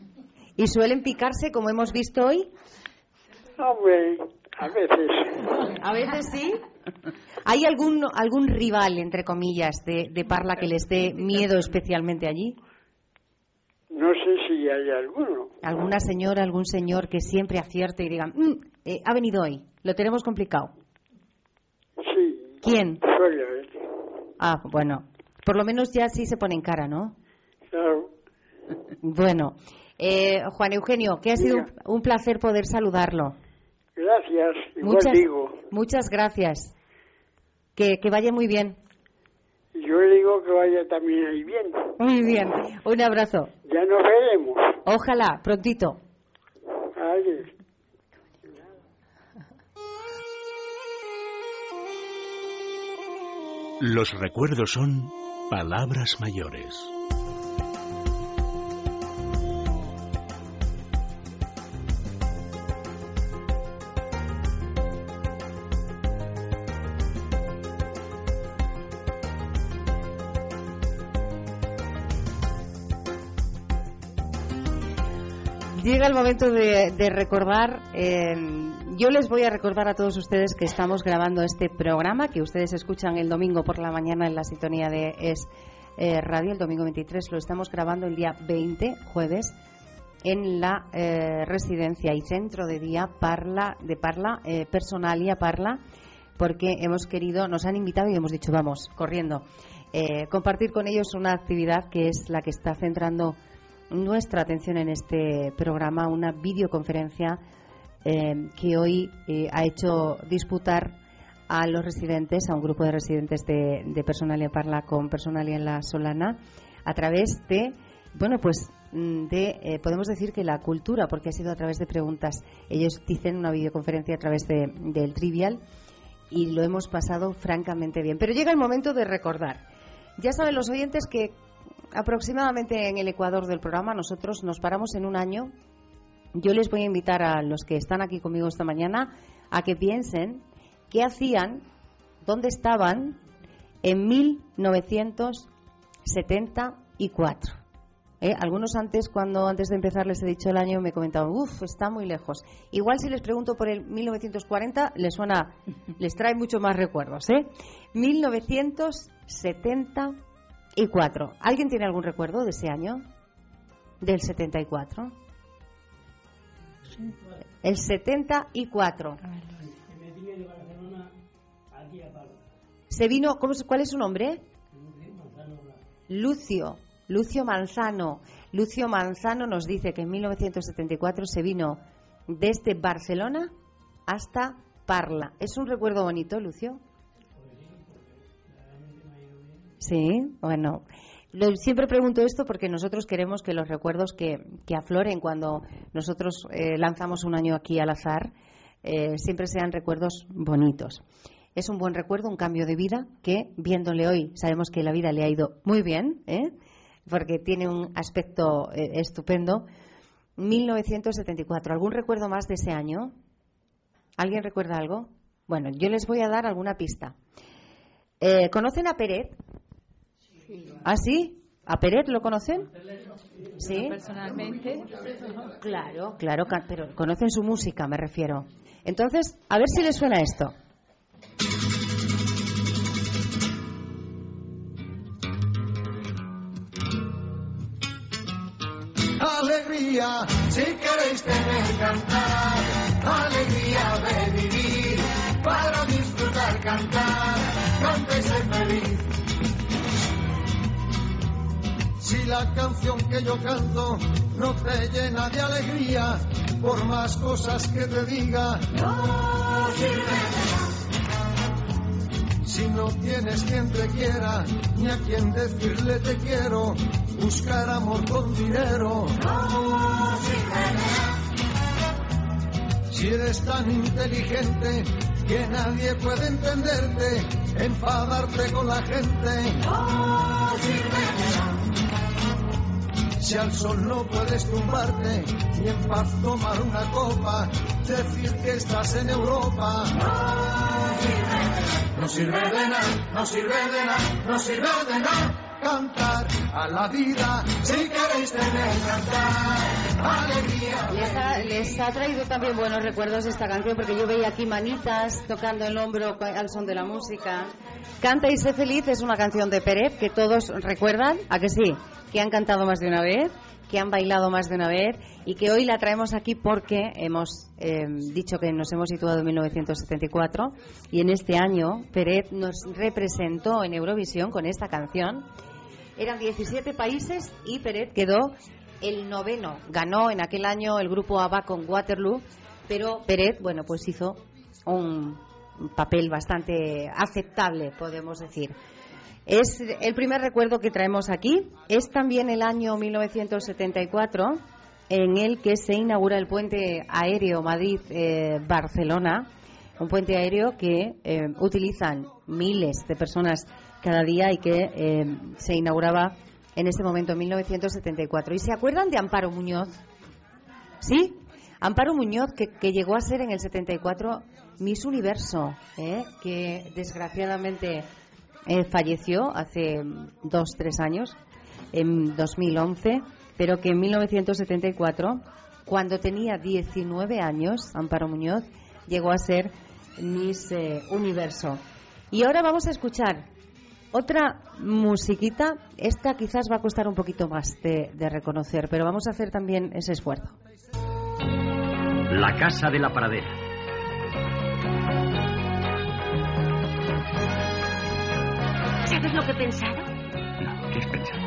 S1: ¿Y suelen picarse como hemos visto hoy?
S10: Hombre, a veces.
S1: A veces sí. ¿Hay algún algún rival, entre comillas, de, de Parla que les dé miedo especialmente allí?
S10: No sé si hay alguno.
S1: ¿Alguna señora, algún señor que siempre acierte y diga, "Mm, eh, ha venido hoy, lo tenemos complicado? ¿Quién? Ah, bueno, por lo menos ya sí se pone en cara, ¿no?
S10: Claro.
S1: Bueno, eh, Juan Eugenio, que ha sido un placer poder saludarlo.
S10: Gracias. Igual
S1: Muchas,
S10: digo.
S1: muchas gracias. Que, que vaya muy bien.
S10: Yo le digo que vaya también ahí bien.
S1: Muy bien. Un abrazo.
S10: Ya nos veremos.
S1: Ojalá, prontito.
S10: Adiós.
S2: Los recuerdos son palabras mayores.
S1: Llega el momento de, recordar. eh, yo les voy a recordar a todos ustedes que estamos grabando este programa que ustedes escuchan el domingo por la mañana en la sintonía de Es eh, Radio, el domingo 23. Lo estamos grabando el día 20, jueves, en la eh, residencia y centro de día Parla, de Parla, eh, Personalia Parla, porque hemos querido, nos han invitado y hemos dicho, vamos, corriendo, eh, compartir con ellos una actividad que es la que está centrando nuestra atención en este programa, una videoconferencia eh, que hoy eh, ha hecho disputar a los residentes, a un grupo de residentes de, de Personalia Parla con Personalia en la Solana, a través de, bueno, pues mm, de, eh, podemos decir que la cultura, porque ha sido a través de preguntas. Ellos dicen una videoconferencia a través de- del Trivial y lo hemos pasado francamente bien. Pero llega el momento de recordar. Ya saben los oyentes que aproximadamente en el ecuador del programa. Nosotros nos paramos en un año. Yo les voy a invitar a los que están aquí conmigo esta mañana a que piensen qué hacían, dónde estaban en 1974. ¿Eh? Algunos antes, cuando antes de empezar les he dicho el año, me comentaban, uff, está muy lejos. Igual si les pregunto por el 1940, les suena, les trae mucho más recuerdos, ¿eh? 1974. ¿Alguien tiene algún recuerdo de ese año? Del 74. El 74. Se vino, ¿cómo, ¿cuál es su nombre? Lucio. Lucio Manzano. Lucio Manzano nos dice que en 1974 se vino desde Barcelona hasta Parla. ¿Es un recuerdo bonito, Lucio? Sí, bueno. Siempre pregunto esto porque nosotros queremos que los recuerdos que, afloren cuando nosotros eh, lanzamos un año aquí al azar eh, siempre sean recuerdos bonitos. Es un buen recuerdo, un cambio de vida que, viéndole hoy, sabemos que la vida le ha ido muy bien, ¿eh? porque tiene un aspecto eh, estupendo. 1974. ¿Algún recuerdo más de ese año? ¿Alguien recuerda algo? Bueno, yo les voy a dar alguna pista. ¿Conocen a Peret? ¿Ah, sí? ¿A Peret lo conocen?
S6: Sí. Personalmente.
S1: Claro, claro, pero conocen su música, me refiero. Entonces, a ver si les suena esto.
S11: alegría, si queréis tener cantar, alegría de vivir, para disfrutar cantar, cántese feliz. Si la canción que yo canto no te llena de alegría, por más cosas que te diga, no sirve si no tienes quien te quiera, ni a quien decirle te quiero, buscar amor con dinero. No si eres tan inteligente que nadie puede entenderte, enfadarte con la gente. No si al sol no puedes tumbarte, ni en paz tomar una copa, decir que estás en Europa. No sirve de nada, no sirve de nada, no sirve de nada cantar a la vida si queréis tener cantar alegría.
S1: Les ha, les ha, traído también buenos recuerdos esta canción porque yo veía aquí manitas tocando el hombro al son de la música. Canta y sé feliz es una canción de Pérez que todos recuerdan, ¿a que sí? Que han cantado más de una vez que han bailado más de una vez y que hoy la traemos aquí porque hemos eh, dicho que nos hemos situado en 1974 y en este año Peret nos representó en Eurovisión con esta canción. Eran 17 países y Peret quedó el noveno. Ganó en aquel año el grupo ABBA con Waterloo, pero Peret, bueno, pues hizo un papel bastante aceptable, podemos decir. Es el primer recuerdo que traemos aquí. Es también el año 1974 en el que se inaugura el puente aéreo Madrid-Barcelona, un puente aéreo que eh, utilizan miles de personas cada día y que eh, se inauguraba en ese momento, en 1974. ¿Y se acuerdan de Amparo Muñoz? ¿Sí? Amparo Muñoz, que, llegó a ser en el 74 Miss Universo, ¿eh? que desgraciadamente eh, falleció hace dos, tres años, en 2011, pero que en 1974, cuando tenía 19 años, Amparo Muñoz llegó a ser Miss Universo. Y ahora vamos a escuchar otra musiquita. Esta quizás va a costar un poquito más de, de reconocer, pero vamos a hacer también ese esfuerzo.
S12: La Casa de la Paradera.
S13: ¿Sabes lo que he pensado?
S12: No, ¿qué has pensado?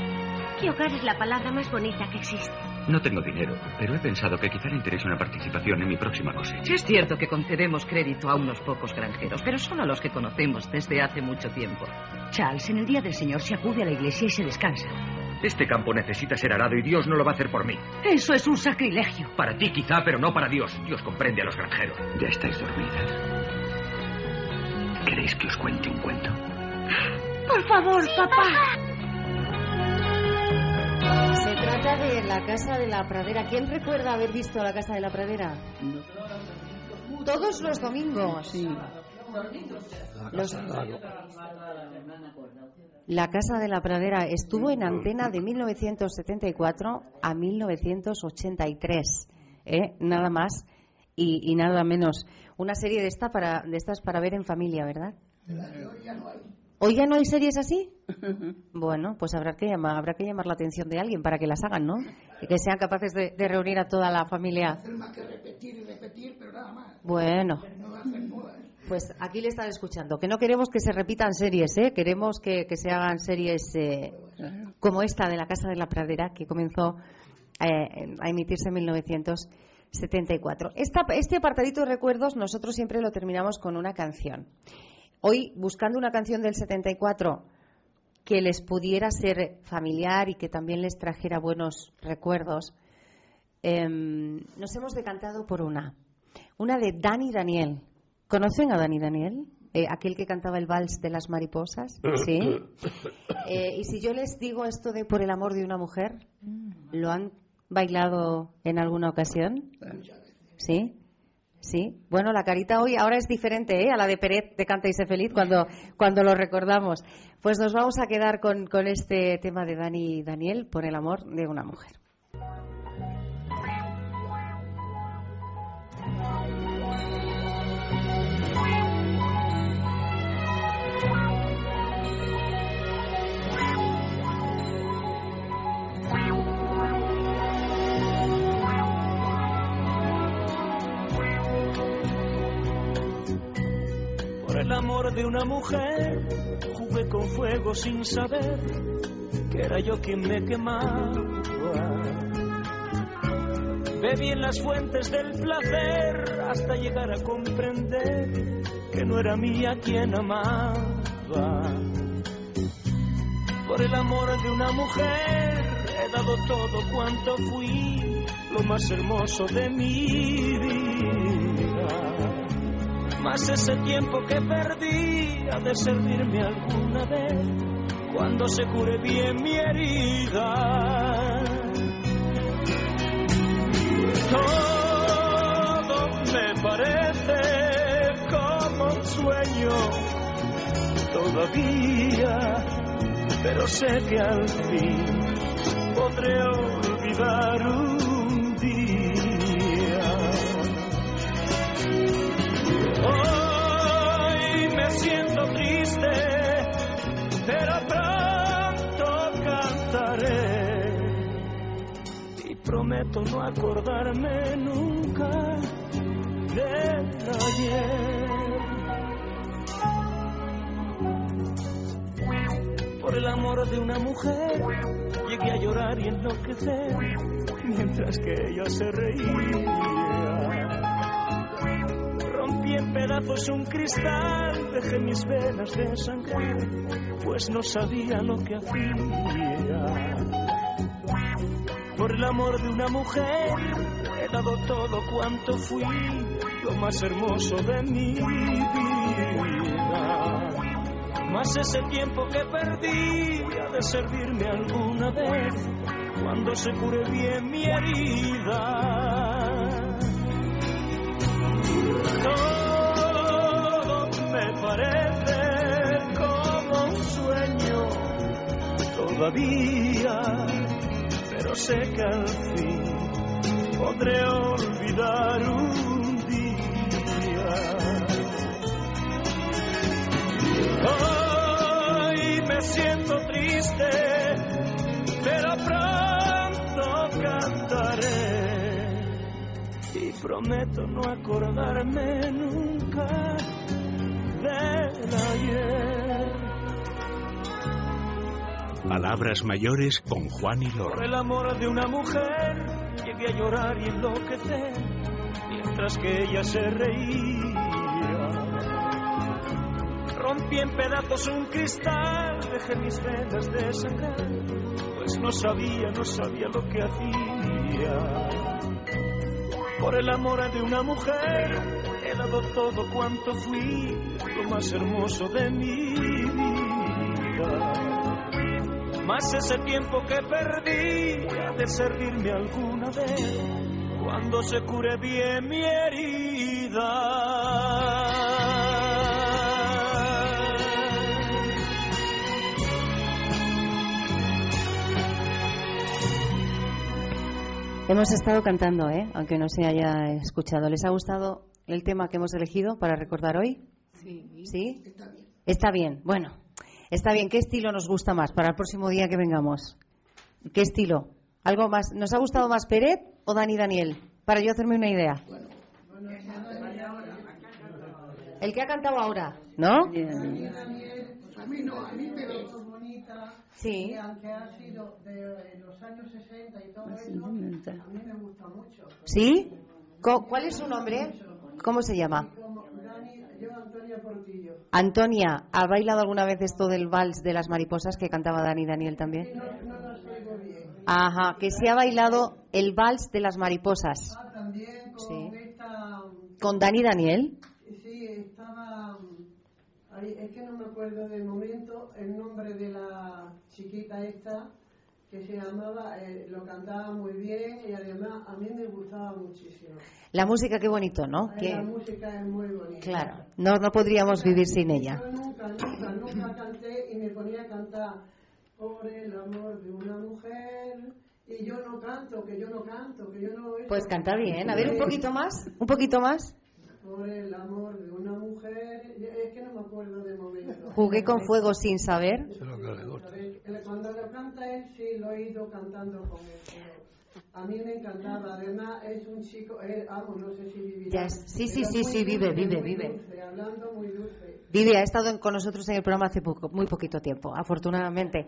S13: Que hogar es la palabra más bonita que existe.
S12: No tengo dinero, pero he pensado que quizá le interese una participación en mi próxima cosecha.
S14: Es cierto que concedemos crédito a unos pocos granjeros, pero solo a los que conocemos desde hace mucho tiempo.
S13: Charles, en el día del Señor se acude a la iglesia y se descansa.
S12: Este campo necesita ser arado y Dios no lo va a hacer por mí.
S13: Eso es un sacrilegio.
S12: Para ti quizá, pero no para Dios. Dios comprende a los granjeros. Ya estáis dormidas. ¿Queréis que os cuente un cuento?
S13: Por favor, papá.
S1: Musiquita de La Casa de la Pradera. ¿Quién recuerda haber visto La Casa de la Pradera? Todos los domingos. Los- La Casa de la Pradera estuvo en antena de 1974 a 1983, ¿eh? nada más y, y nada menos. Una serie de, esta para, de estas para ver en familia, ¿verdad? ¿Hoy ya no hay series así? Bueno, pues habrá que, llamar, habrá que llamar la atención de alguien para que las hagan, ¿no? Y que sean capaces de, de reunir a toda la familia.
S7: Hacer más que repetir y repetir, pero nada más.
S1: Bueno,
S7: No nuevas.
S1: pues aquí le están escuchando. Que no queremos que se repitan series, ¿eh? Queremos que, que se hagan series eh, como esta de La Casa de la Pradera, que comenzó eh, a emitirse en 1974. Esta, este apartadito de recuerdos nosotros siempre lo terminamos con una canción. Hoy, buscando una canción del 74 que les pudiera ser familiar y que también les trajera buenos recuerdos, em, nos hemos decantado por una. Una de Dani Daniel. ¿Conocen a Dani Daniel? Eh, aquel que cantaba el vals de las mariposas. Sí. Eh, y si yo les digo esto de por el amor de una mujer, ¿lo han bailado en alguna ocasión? Sí. Sí. Bueno, la carita hoy ahora es diferente ¿eh? a la de Peret de Canta y sé feliz cuando, cuando lo recordamos. Pues nos vamos a quedar con, con este tema de Dani Daniel por el amor de una mujer.
S15: El amor de una mujer jugué con fuego sin saber que era yo quien me quemaba. Bebí en las fuentes del placer hasta llegar a comprender que no era mía quien amaba. Por el amor de una mujer he dado todo cuanto fui, lo más hermoso de mi vida. Más ese tiempo que perdí ha de servirme alguna vez cuando se cure bien mi herida. Todo me parece como un sueño todavía, pero sé que al fin podré olvidar prometo no acordarme nunca del ayer. Por el amor de una mujer llegué a llorar y enloquecer mientras que ella se reía. Rompí en pedazos un cristal, dejé mis venas de sangre, pues no sabía lo que hacía. Por el amor de una mujer he dado todo cuanto fui, lo más hermoso de mi vida. Más ese tiempo que perdí ha de servirme alguna vez cuando se cure bien mi herida. Todo me parece como un sueño todavía, pero sé que al fin podré olvidar un día. Hoy me siento triste, pero pronto cantaré y prometo no acordarme nunca del ayer.
S2: Palabras mayores con Juan y
S15: Por
S2: Loro.
S15: el amor de una mujer llegué a llorar y enloquecer mientras que ella se reía. Rompí en pedazos un cristal, dejé mis venas de sangrar, pues no sabía, no sabía lo que hacía. Por el amor de una mujer he dado todo cuanto fui, lo más hermoso de vida. Más ese tiempo que perdí ha de servirme alguna vez cuando se cure bien mi herida.
S1: Hemos estado cantando, ¿eh? aunque no se haya escuchado. ¿Les ha gustado el tema que hemos elegido para recordar hoy?
S7: Sí.
S1: ¿Sí? Está bien. Bueno, está bien. ¿Qué estilo nos gusta más para el próximo día que vengamos? ¿Qué estilo? ¿Algo más? ¿Nos ha gustado más Peret o Dani Daniel? Para yo hacerme una idea. El que ha cantado ahora, ¿no?
S7: A mí no, a mí pero
S1: Sí.
S7: que aunque ha sido de los años 60 y todo eso, a mí me gusta mucho.
S1: ¿Sí? ¿Cuál es su nombre? ¿Cómo se llama?
S7: Yo Antonia Portillo.
S1: Antonia, ¿ha bailado alguna vez esto del vals de las mariposas que cantaba Dani Daniel también?
S7: No, no las oigo bien.
S1: Ajá, que se ha bailado el vals de las mariposas.
S7: Ah, también con
S1: Sí.
S7: esta...
S1: ¿Con Dani Daniel?
S7: Sí, estaba... ahí, es que no me acuerdo de momento el nombre de la chiquita esta que se llamaba, eh, lo cantaba muy bien y además a mí me gustaba muchísimo.
S1: La música, qué bonito, ¿no?
S7: Eh,
S1: Que-
S7: La música es muy bonita.
S1: Claro, no, no podríamos vivir sin ella.
S7: Yo nunca, nunca, nunca canté y me ponía a cantar por el amor de una mujer. Y yo no canto, que yo no canto, que yo no...
S1: Pues canta bien. A ver, un poquito más. Un poquito más.
S7: Por el amor de una mujer. Es que no me acuerdo de momento.
S1: Jugué con fuego sin saber.
S7: Cuando lo canta él, sí, lo he ido cantando con él. pero A mí me encantaba. Además, es un chico, él, vamos, no sé si vivirá.
S1: Sí, sí, sí, sí, vive, vive, vive.
S7: dulce, hablando muy dulce.
S1: Vivi ha estado con nosotros en el programa hace poco, muy poquito tiempo, afortunadamente.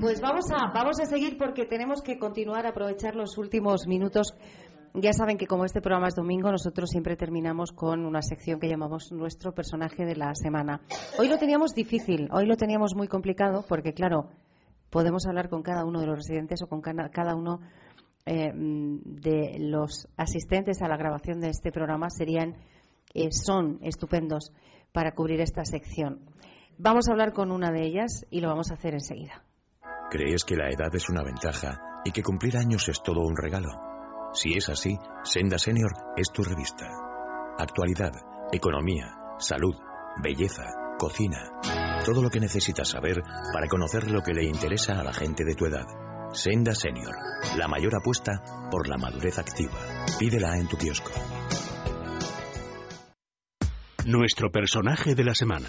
S1: Pues vamos a, vamos a seguir porque tenemos que continuar a aprovechar los últimos minutos. Ya saben que como este programa es domingo, nosotros siempre terminamos con una sección que llamamos nuestro personaje de la semana. Hoy lo teníamos difícil, hoy lo teníamos muy complicado porque, claro, podemos hablar con cada uno de los residentes o con cada uno eh, de los asistentes a la grabación de este programa. Serían, eh, son estupendos para cubrir esta sección. Vamos a hablar con una de ellas y lo vamos a hacer enseguida.
S2: ¿Crees que la edad es una ventaja y que cumplir años es todo un regalo? Si es así, Senda Senior es tu revista. Actualidad, economía, salud, belleza, cocina. Todo lo que necesitas saber para conocer lo que le interesa a la gente de tu edad. Senda Senior, la mayor apuesta por la madurez activa. Pídela en tu kiosco.
S5: Nuestro personaje de la semana.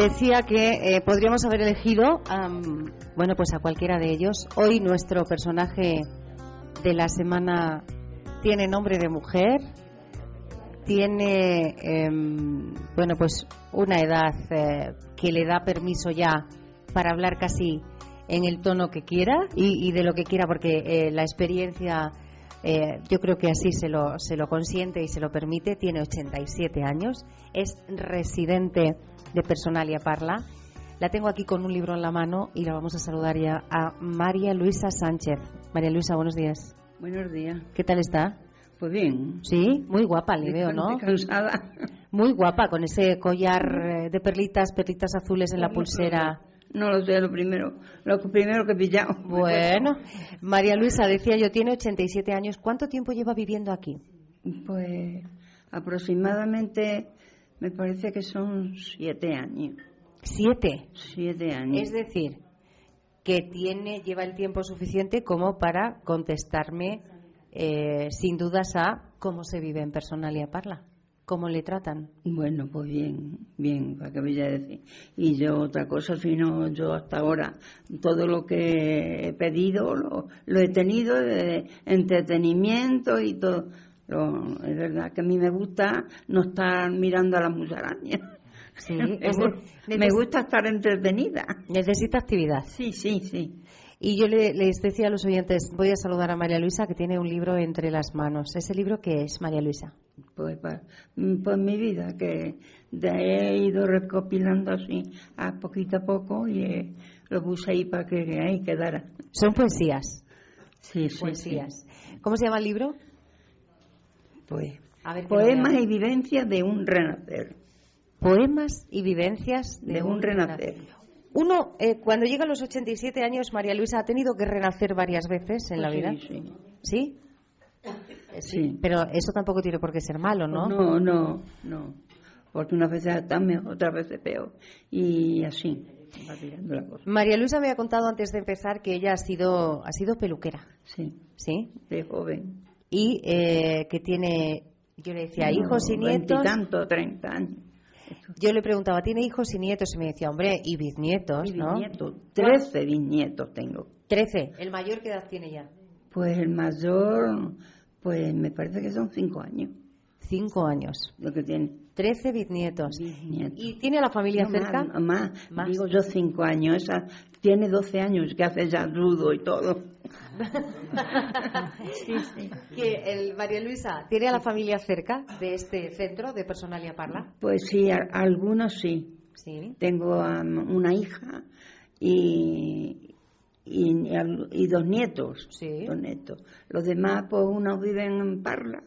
S1: Decía que eh, podríamos haber elegido, am, bueno, pues a cualquiera de ellos. Hoy nuestro personaje de la semana tiene nombre de mujer, tiene, em, bueno, pues una edad eh, que le da permiso ya para hablar casi en el tono que quiera y, y de lo que quiera, porque eh, la experiencia eh, yo creo que así se lo, se lo consiente y se lo permite. Tiene 87 años, es residente de Personalia Parla. La tengo aquí con un libro en la mano y la vamos a saludar ya a María Luisa Sánchez. María Luisa, buenos días.
S8: Buenos días.
S1: ¿Qué tal está?
S8: Pues bien.
S1: Sí, muy guapa le veo, ¿no?
S8: Cansada.
S1: Muy guapa, con ese collar eh, de perlitas, perlitas azules en la pulsera.
S8: No lo sé, lo primero, lo que- primero que he pillado.
S1: Bueno, María Luisa, decía yo, tiene 87 años. ¿Cuánto tiempo lleva viviendo aquí?
S8: Pues aproximadamente me parece que son siete años.
S1: ¿Siete?
S8: Siete años.
S1: Es decir, que tiene, lleva el tiempo suficiente como para contestarme eh, sin dudas a cómo se vive en Personalia Parla, cómo le tratan.
S8: Bueno, pues bien, bien, para que voy a decir. Y yo otra cosa, si no, yo hasta ahora todo lo que he pedido lo, lo he tenido de entretenimiento y todo. Lo- es verdad que a mí me gusta no estar mirando a las musarañas.
S1: Sí,
S8: me,
S1: es
S8: gu-
S1: de-
S8: me gusta estar entretenida.
S1: Necesita actividad.
S8: Sí, sí, sí.
S1: Y yo le- les decía a los oyentes, voy a saludar a María Luisa, que tiene un libro entre las manos. ¿Ese libro qué es, María Luisa?
S8: Pues, pa- pues mi vida, que he ido recopilando así a poquito a poco y eh, lo puse ahí para que ahí quedara.
S1: Son poesías.
S8: Sí, sí,
S1: Poesías. ¿Cómo se llama el libro?
S8: Pues,
S1: A ver,
S8: poemas y vivencias de un renacer.
S1: Poemas y vivencias
S8: de, un renacer.
S1: Uno, eh, cuando llega a los 87 años, María Luisa ha tenido que renacer varias veces en la
S8: Pues
S1: vida.
S8: sí, sí.
S1: ¿Sí? Eh, sí. Pero eso tampoco tiene por qué ser malo, ¿no?
S8: No, no, no. Porque unas veces está mejor, otras veces peor. Y así, va tirando la cosa.
S1: María Luisa me ha contado antes de empezar que ella ha sido, ha sido peluquera.
S8: Sí.
S1: ¿Sí?
S8: De joven.
S1: Y eh, que tiene, yo le decía, hijos y nietos.
S8: Veintitantos, treinta años.
S1: Yo le preguntaba, ¿tiene hijos y nietos? Y me decía, hombre, y bisnietos,
S8: Y
S1: ¿no?
S8: trece bisnietos tengo.
S1: Trece. ¿El mayor qué edad tiene ya?
S8: Pues el mayor, pues me parece que son cinco años.
S1: Cinco años.
S8: Lo que tiene.
S1: Trece bisnietos.
S8: Bisnietos.
S1: ¿Y tiene a la familia
S8: No,
S1: cerca?
S8: Más, más,
S1: Más.
S8: digo yo cinco años. Esa tiene doce años que hace ya rudo y todo.
S1: Sí, sí. Que el, María Luisa, ¿tiene a la familia cerca de este centro de Personalia Parla?
S8: Pues sí, a- algunos sí.
S1: Sí.
S8: Tengo um, una hija y, y, y dos nietos. Dos nietos. Los demás, pues unos viven en Parla.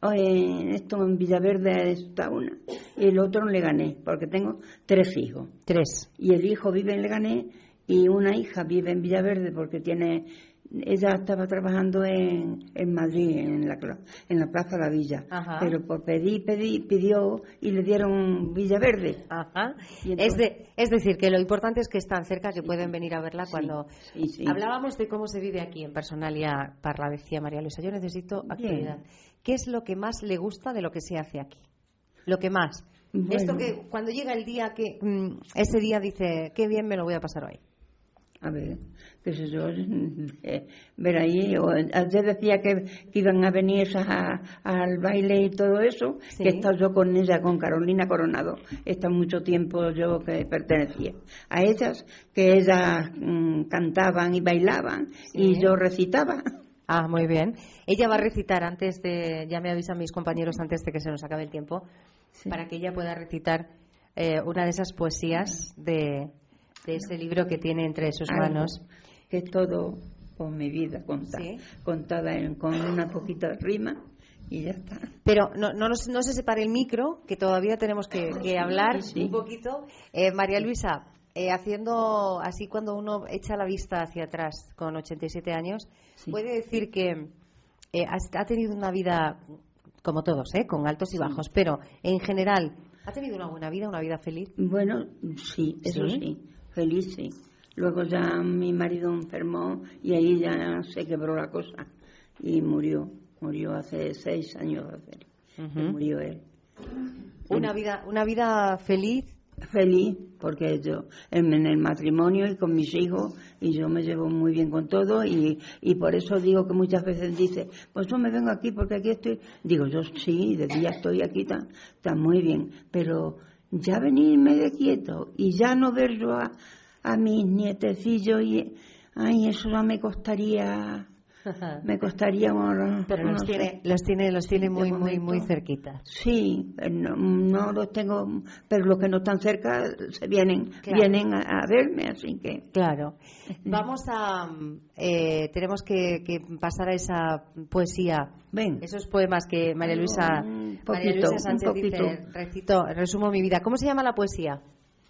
S8: o en esto en Villaverde está una. Y el otro en Leganés, porque tengo tres hijos.
S1: Tres.
S8: Y el hijo vive en Leganés y una hija vive en Villaverde porque tiene ella estaba trabajando en, en Madrid, en la, en la Plaza de la Villa,
S1: Ajá.
S8: pero por pedir, pedí, pidió y le dieron Villaverde.
S1: Ajá. Es, de, es decir, que lo importante es que están cerca, que pueden venir a verla cuando...
S8: sí, sí.
S1: Hablábamos de cómo se vive aquí en Personalia Parla, decía María Luisa. Yo necesito actividad. ¿Qué es lo que más le gusta de lo que se hace aquí? Lo que más.
S8: Bueno.
S1: Esto que cuando llega el día que mm, ese día dice, qué bien me lo voy a pasar hoy.
S8: A ver, qué sé yo, ver ahí, o, ayer decía que, que iban a venir esas a- al baile y todo eso,
S1: Sí.
S8: que he estado yo con ella, con Carolina Coronado, he estado mucho tiempo yo que pertenecía a ellas, que ellas mm, cantaban y bailaban y yo recitaba.
S1: Ah, muy bien. Ella va a recitar antes de, ya me avisan mis compañeros antes de que se nos acabe el tiempo, para que ella pueda recitar eh, una de esas poesías de, de ese libro que tiene entre sus
S8: Algo,
S1: manos.
S8: Que es todo con mi vida contada, contada en- con una poquita rima y ya está.
S1: Pero no, no, no se separe el micro, que todavía tenemos que, que hablar un poquito. Eh, María Luisa, eh, haciendo así cuando uno echa la vista hacia atrás con 87 años, puede decir que eh, has- ha tenido una vida, como todos, ¿eh? con altos y bajos, pero en general, ¿ha tenido una buena vida, una vida feliz?
S8: Bueno, sí, eso
S1: ¿Sí?
S8: Sí. Luego ya mi marido enfermó y ahí ya se quebró la cosa y murió. Murió hace seis años, murió él.
S1: Una vida, una vida feliz.
S8: Feliz, porque yo en, en el matrimonio y con mis hijos, y yo me llevo muy bien con todo, y, y por eso digo que muchas veces dice, pues yo me vengo aquí porque aquí estoy. Digo, yo sí, de día estoy aquí, está, está muy bien, pero ya venirme de quieto. Y ya no ver yo a, a mis nietecillos, y, ay, eso ya me costaría, me costaría. bueno,
S1: Pero los tiene, los tiene, los tiene muy, muy,
S8: momento.
S1: muy cerquita.
S8: Sí, no, no los tengo, pero los que no están cerca se vienen,
S1: Claro.
S8: vienen a, a verme, así que.
S1: Claro. Vamos a. eh, tenemos que, que pasar a esa poesía.
S8: Ven.
S1: Esos poemas que María Luisa,
S8: Un
S1: María
S8: poquito,
S1: Luisa
S8: un
S1: Sánchez dice,
S8: poquito.
S1: recito, resumo mi vida. ¿Cómo se llama la poesía?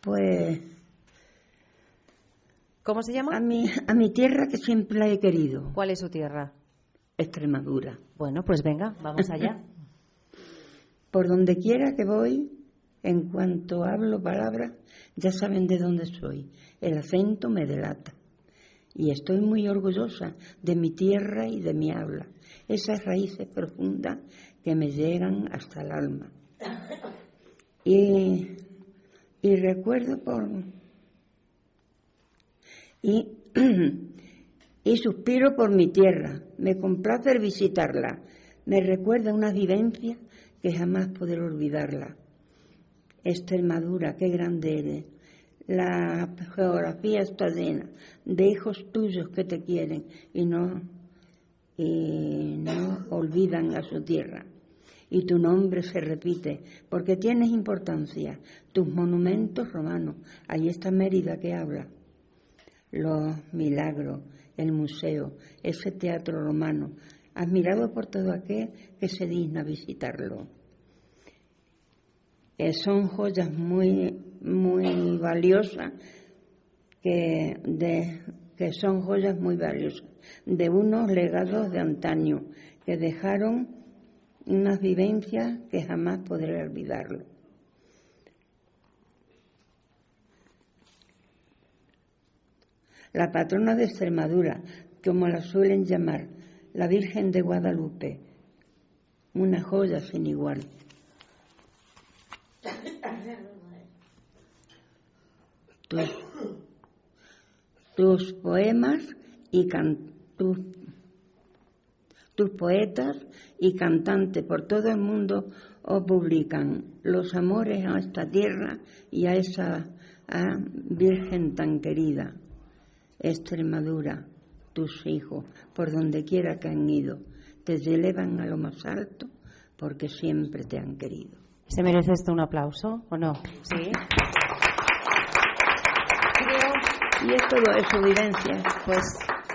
S8: Pues
S1: ¿Cómo se llama?
S8: a mi, a mi tierra que siempre la he querido,
S1: ¿Cuál es su tierra?
S8: Extremadura.
S1: Bueno, pues venga, vamos allá.
S8: Por donde quiera que voy, en cuanto hablo palabras, ya saben de dónde soy. El acento me delata. Y estoy muy orgullosa de mi tierra y de mi habla. Esas raíces profundas que me llegan hasta el alma. Y, y recuerdo por... Y, y suspiro por mi tierra. Me complace visitarla. Me recuerda una vivencia que jamás podré olvidarla. Extremadura, qué grande eres. La geografía está llena de hijos tuyos que te quieren y no, y no olvidan a su tierra. Y tu nombre se repite porque tienes importancia. Tus monumentos romanos, ahí está Mérida que habla. Los milagros, el museo, ese teatro romano, admirado por todo aquel que se digna visitarlo. eh, son joyas muy, muy valiosas, que, de, que son joyas muy valiosas, de unos legados de antaño, que dejaron unas vivencias que jamás podré olvidarlo. La patrona de Extremadura, como la suelen llamar, la Virgen de Guadalupe, una joya sin igual. Tus, tus poemas y can, tus, poetas y cantantes por todo el mundo os publican los amores a esta tierra y a esa Virgen tan querida. Extremadura, tus hijos, por donde quiera que han ido, te elevan a lo más alto porque siempre te han querido.
S1: ¿Se merece esto un aplauso o no? Sí.
S8: Y es todo eso, vivencias.
S1: Pues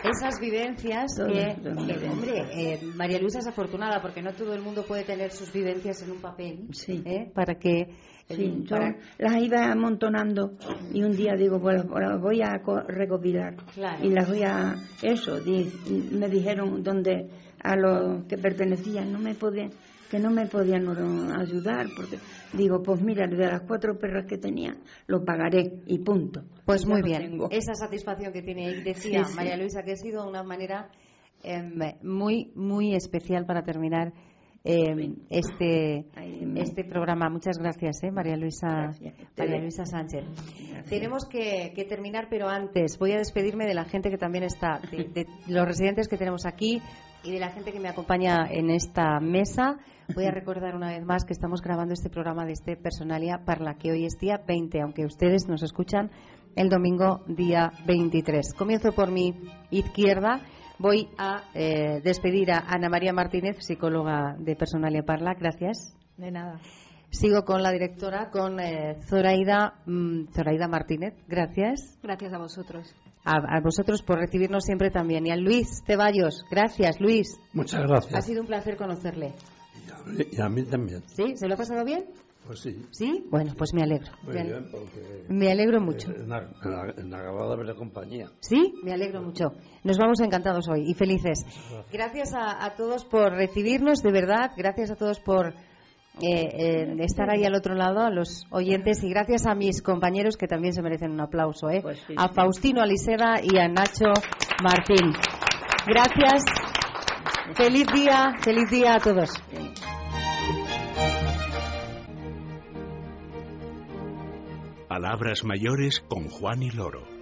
S1: esas vivencias que, que, hombre, eh, María Luisa es afortunada porque no todo el mundo puede tener sus vivencias en un papel ¿eh? para que eh,
S8: Sí, yo las iba amontonando y un día digo, bueno, las voy a co- recopilar y las voy a, eso, di- me dijeron donde a los que pertenecían no me podían, que no me podían ayudar porque digo, pues mira, de las cuatro perras que tenía lo pagaré y punto.
S1: Pues
S8: Y
S1: muy bien.
S8: tengo.
S1: Esa satisfacción que tiene ahí, decía
S8: Sí, sí.
S1: María Luisa, que ha sido una manera em, muy, muy especial para terminar em, este, este programa. Muchas gracias, ¿eh, María Luisa, María Luisa Sánchez. Tenemos que, que terminar, pero antes voy a despedirme de la gente que también está, de, de los residentes que tenemos aquí y de la gente que me acompaña en esta mesa. Voy a recordar una vez más que estamos grabando este programa de este Personalia Parla, que hoy es día 20, aunque ustedes nos escuchan el domingo día 23. Comienzo por mi izquierda. Voy a eh, despedir a Ana María Martínez, psicóloga de Personalia Parla. Gracias.
S6: De nada.
S1: Sigo con la directora, con eh, Zoraida, mm, Zoraida Martínez. Gracias.
S3: Gracias a vosotros.
S1: A, a vosotros por recibirnos siempre también. Y a Luis Ceballos. Gracias, Luis.
S9: Muchas gracias.
S1: Ha sido un placer conocerle.
S9: Y a mí también.
S1: ¿Sí? ¿Se lo ha pasado bien?
S9: Pues sí.
S1: ¿Sí? Bueno, pues me alegro.
S9: Muy
S1: Me
S9: bien, porque...
S1: Me alegro mucho.
S9: En, la- en la- en agradable compañía.
S1: ¿Sí? Me alegro mucho. Nos vamos encantados hoy y felices. Gracias a, a todos por recibirnos, de verdad. Gracias a todos por eh, eh, estar ahí al otro lado, a los oyentes. Y gracias a mis compañeros que también se merecen un aplauso. ¿eh? a Faustino Aliseda y a Nacho Martín. Gracias. Feliz día, feliz día a todos.
S5: Palabras mayores con Juan y Loro.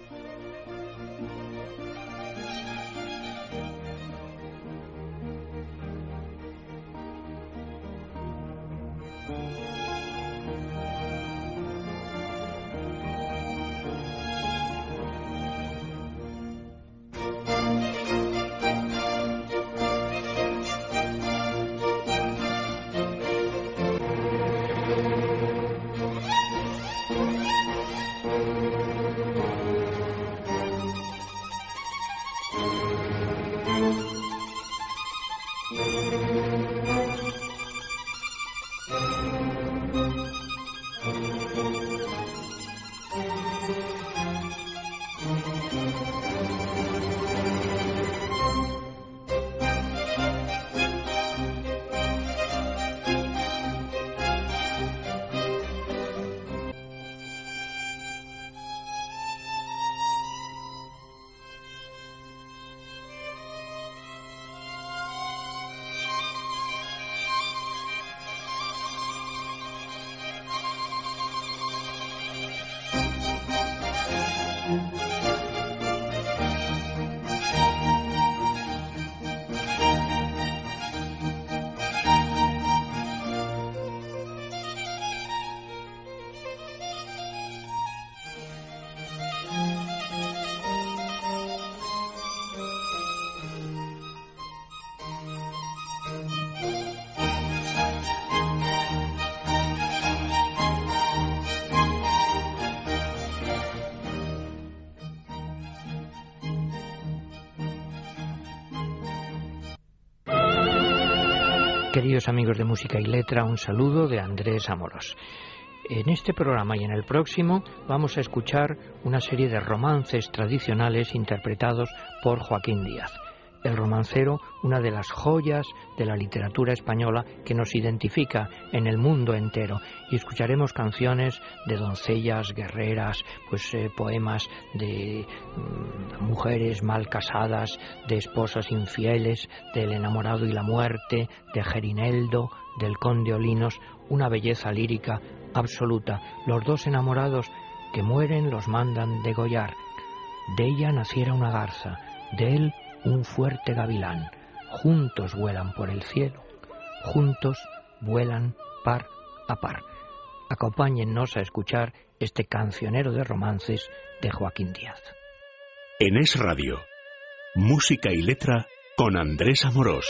S16: Queridos amigos de Música y Letra, un saludo de Andrés Amoros. En este programa y en el próximo vamos a escuchar una serie de romances tradicionales interpretados por Joaquín Díaz el romancero una de las joyas de la literatura española que nos identifica en el mundo entero y escucharemos canciones de doncellas, guerreras, pues eh, poemas de mm, mujeres mal casadas, de esposas infieles, del enamorado y la muerte, de Gerineldo, del conde Olinos, una belleza lírica absoluta. Los dos enamorados que mueren los mandan degollar. De ella naciera una garza, de él un fuerte gavilán. Juntos vuelan por el cielo, juntos vuelan par a par. Acompáñennos a escuchar este cancionero de romances de Joaquín Díaz.
S5: En Es Radio, música y letra con Andrés Amorós.